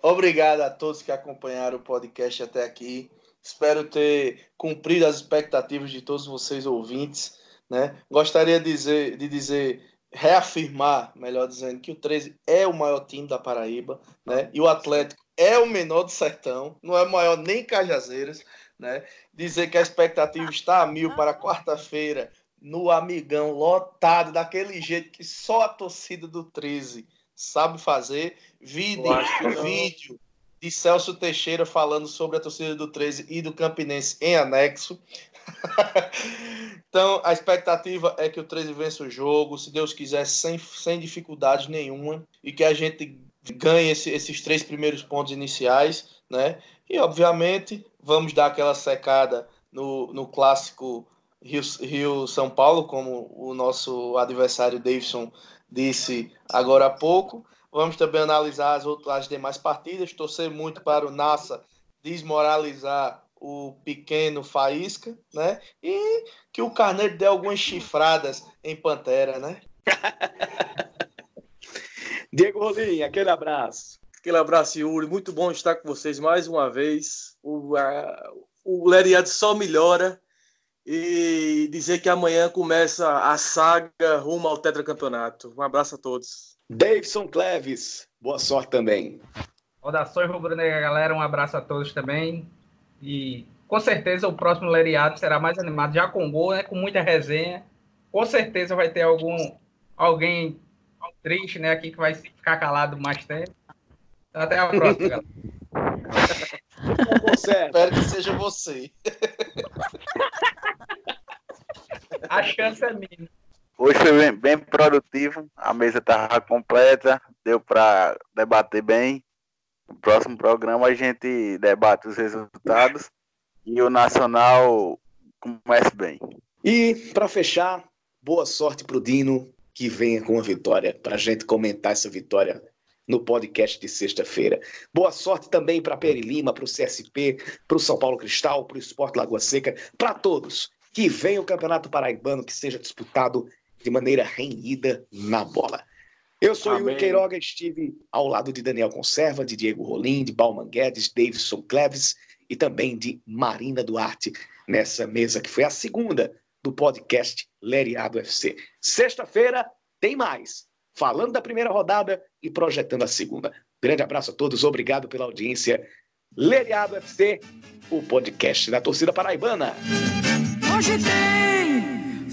Obrigado a todos que acompanharam o podcast até aqui. Espero ter cumprido as expectativas de todos vocês ouvintes. Né? Gostaria de dizer, de dizer, reafirmar, melhor dizendo, que o 13 é o maior time da Paraíba, né? E o Atlético é o menor do sertão, não é maior nem Cajazeiras, né? Dizer que a expectativa está a mil para quarta-feira no Amigão lotado, daquele jeito que só a torcida do 13 sabe fazer. Que não. vídeo de Celso Teixeira falando sobre a torcida do 13 e do Campinense em anexo. então, a expectativa é que o 13 vença o jogo, se Deus quiser, sem, sem dificuldade nenhuma, e que a gente ganhe esse- esses três primeiros pontos iniciais, né? E, obviamente, vamos dar aquela secada no, no clássico Rio- Rio-São Paulo, como o nosso adversário Davidson disse agora há pouco. Vamos também analisar as outras as demais partidas, torcer muito para o Nassa desmoralizar o pequeno Faísca, né? E que o Carneiro dê algumas chifradas em Pantera, né? Diego Rolim, aquele abraço. Aquele abraço, Yuri. Muito bom estar com vocês mais uma vez. O, a, o Leriado só melhora. E dizer que amanhã começa a saga rumo ao tetracampeonato. Um abraço a todos. Davidson Cleves, boa sorte também. Saudações rubro-negra, galera. Um abraço a todos também. E com certeza o próximo Leriado será mais animado, já com gol, né? Com muita resenha. Com certeza vai ter algum alguém triste, né? Aqui que vai ficar calado mais tempo. Então, até a próxima, galera. Espero que seja você. A chance é minha. Hoje foi bem, bem produtivo, a mesa estava completa, deu para debater bem. No próximo programa a gente debate os resultados e o Nacional comece bem. E para fechar, boa sorte para o Dino, que venha com a vitória, para a gente comentar essa vitória no podcast de sexta-feira. Boa sorte também para Peri Lima, para o CSP, para o São Paulo Cristal, para o Esporte Lagoa Seca, para todos. Que venha o Campeonato Paraibano, que seja disputado de maneira renhida na bola. Eu sou Amém. Yuri Queiroga, estive ao lado de Daniel Conserva, de Diego Rolim, de Bauman Guedes, Davidson Cleves e também de Marina Duarte, nessa mesa que foi a segunda do podcast Leriado FC. Sexta-feira tem mais, falando da primeira rodada e projetando a segunda. Grande abraço a todos, obrigado pela audiência. Leriado FC, o podcast da torcida paraibana. Hoje tem.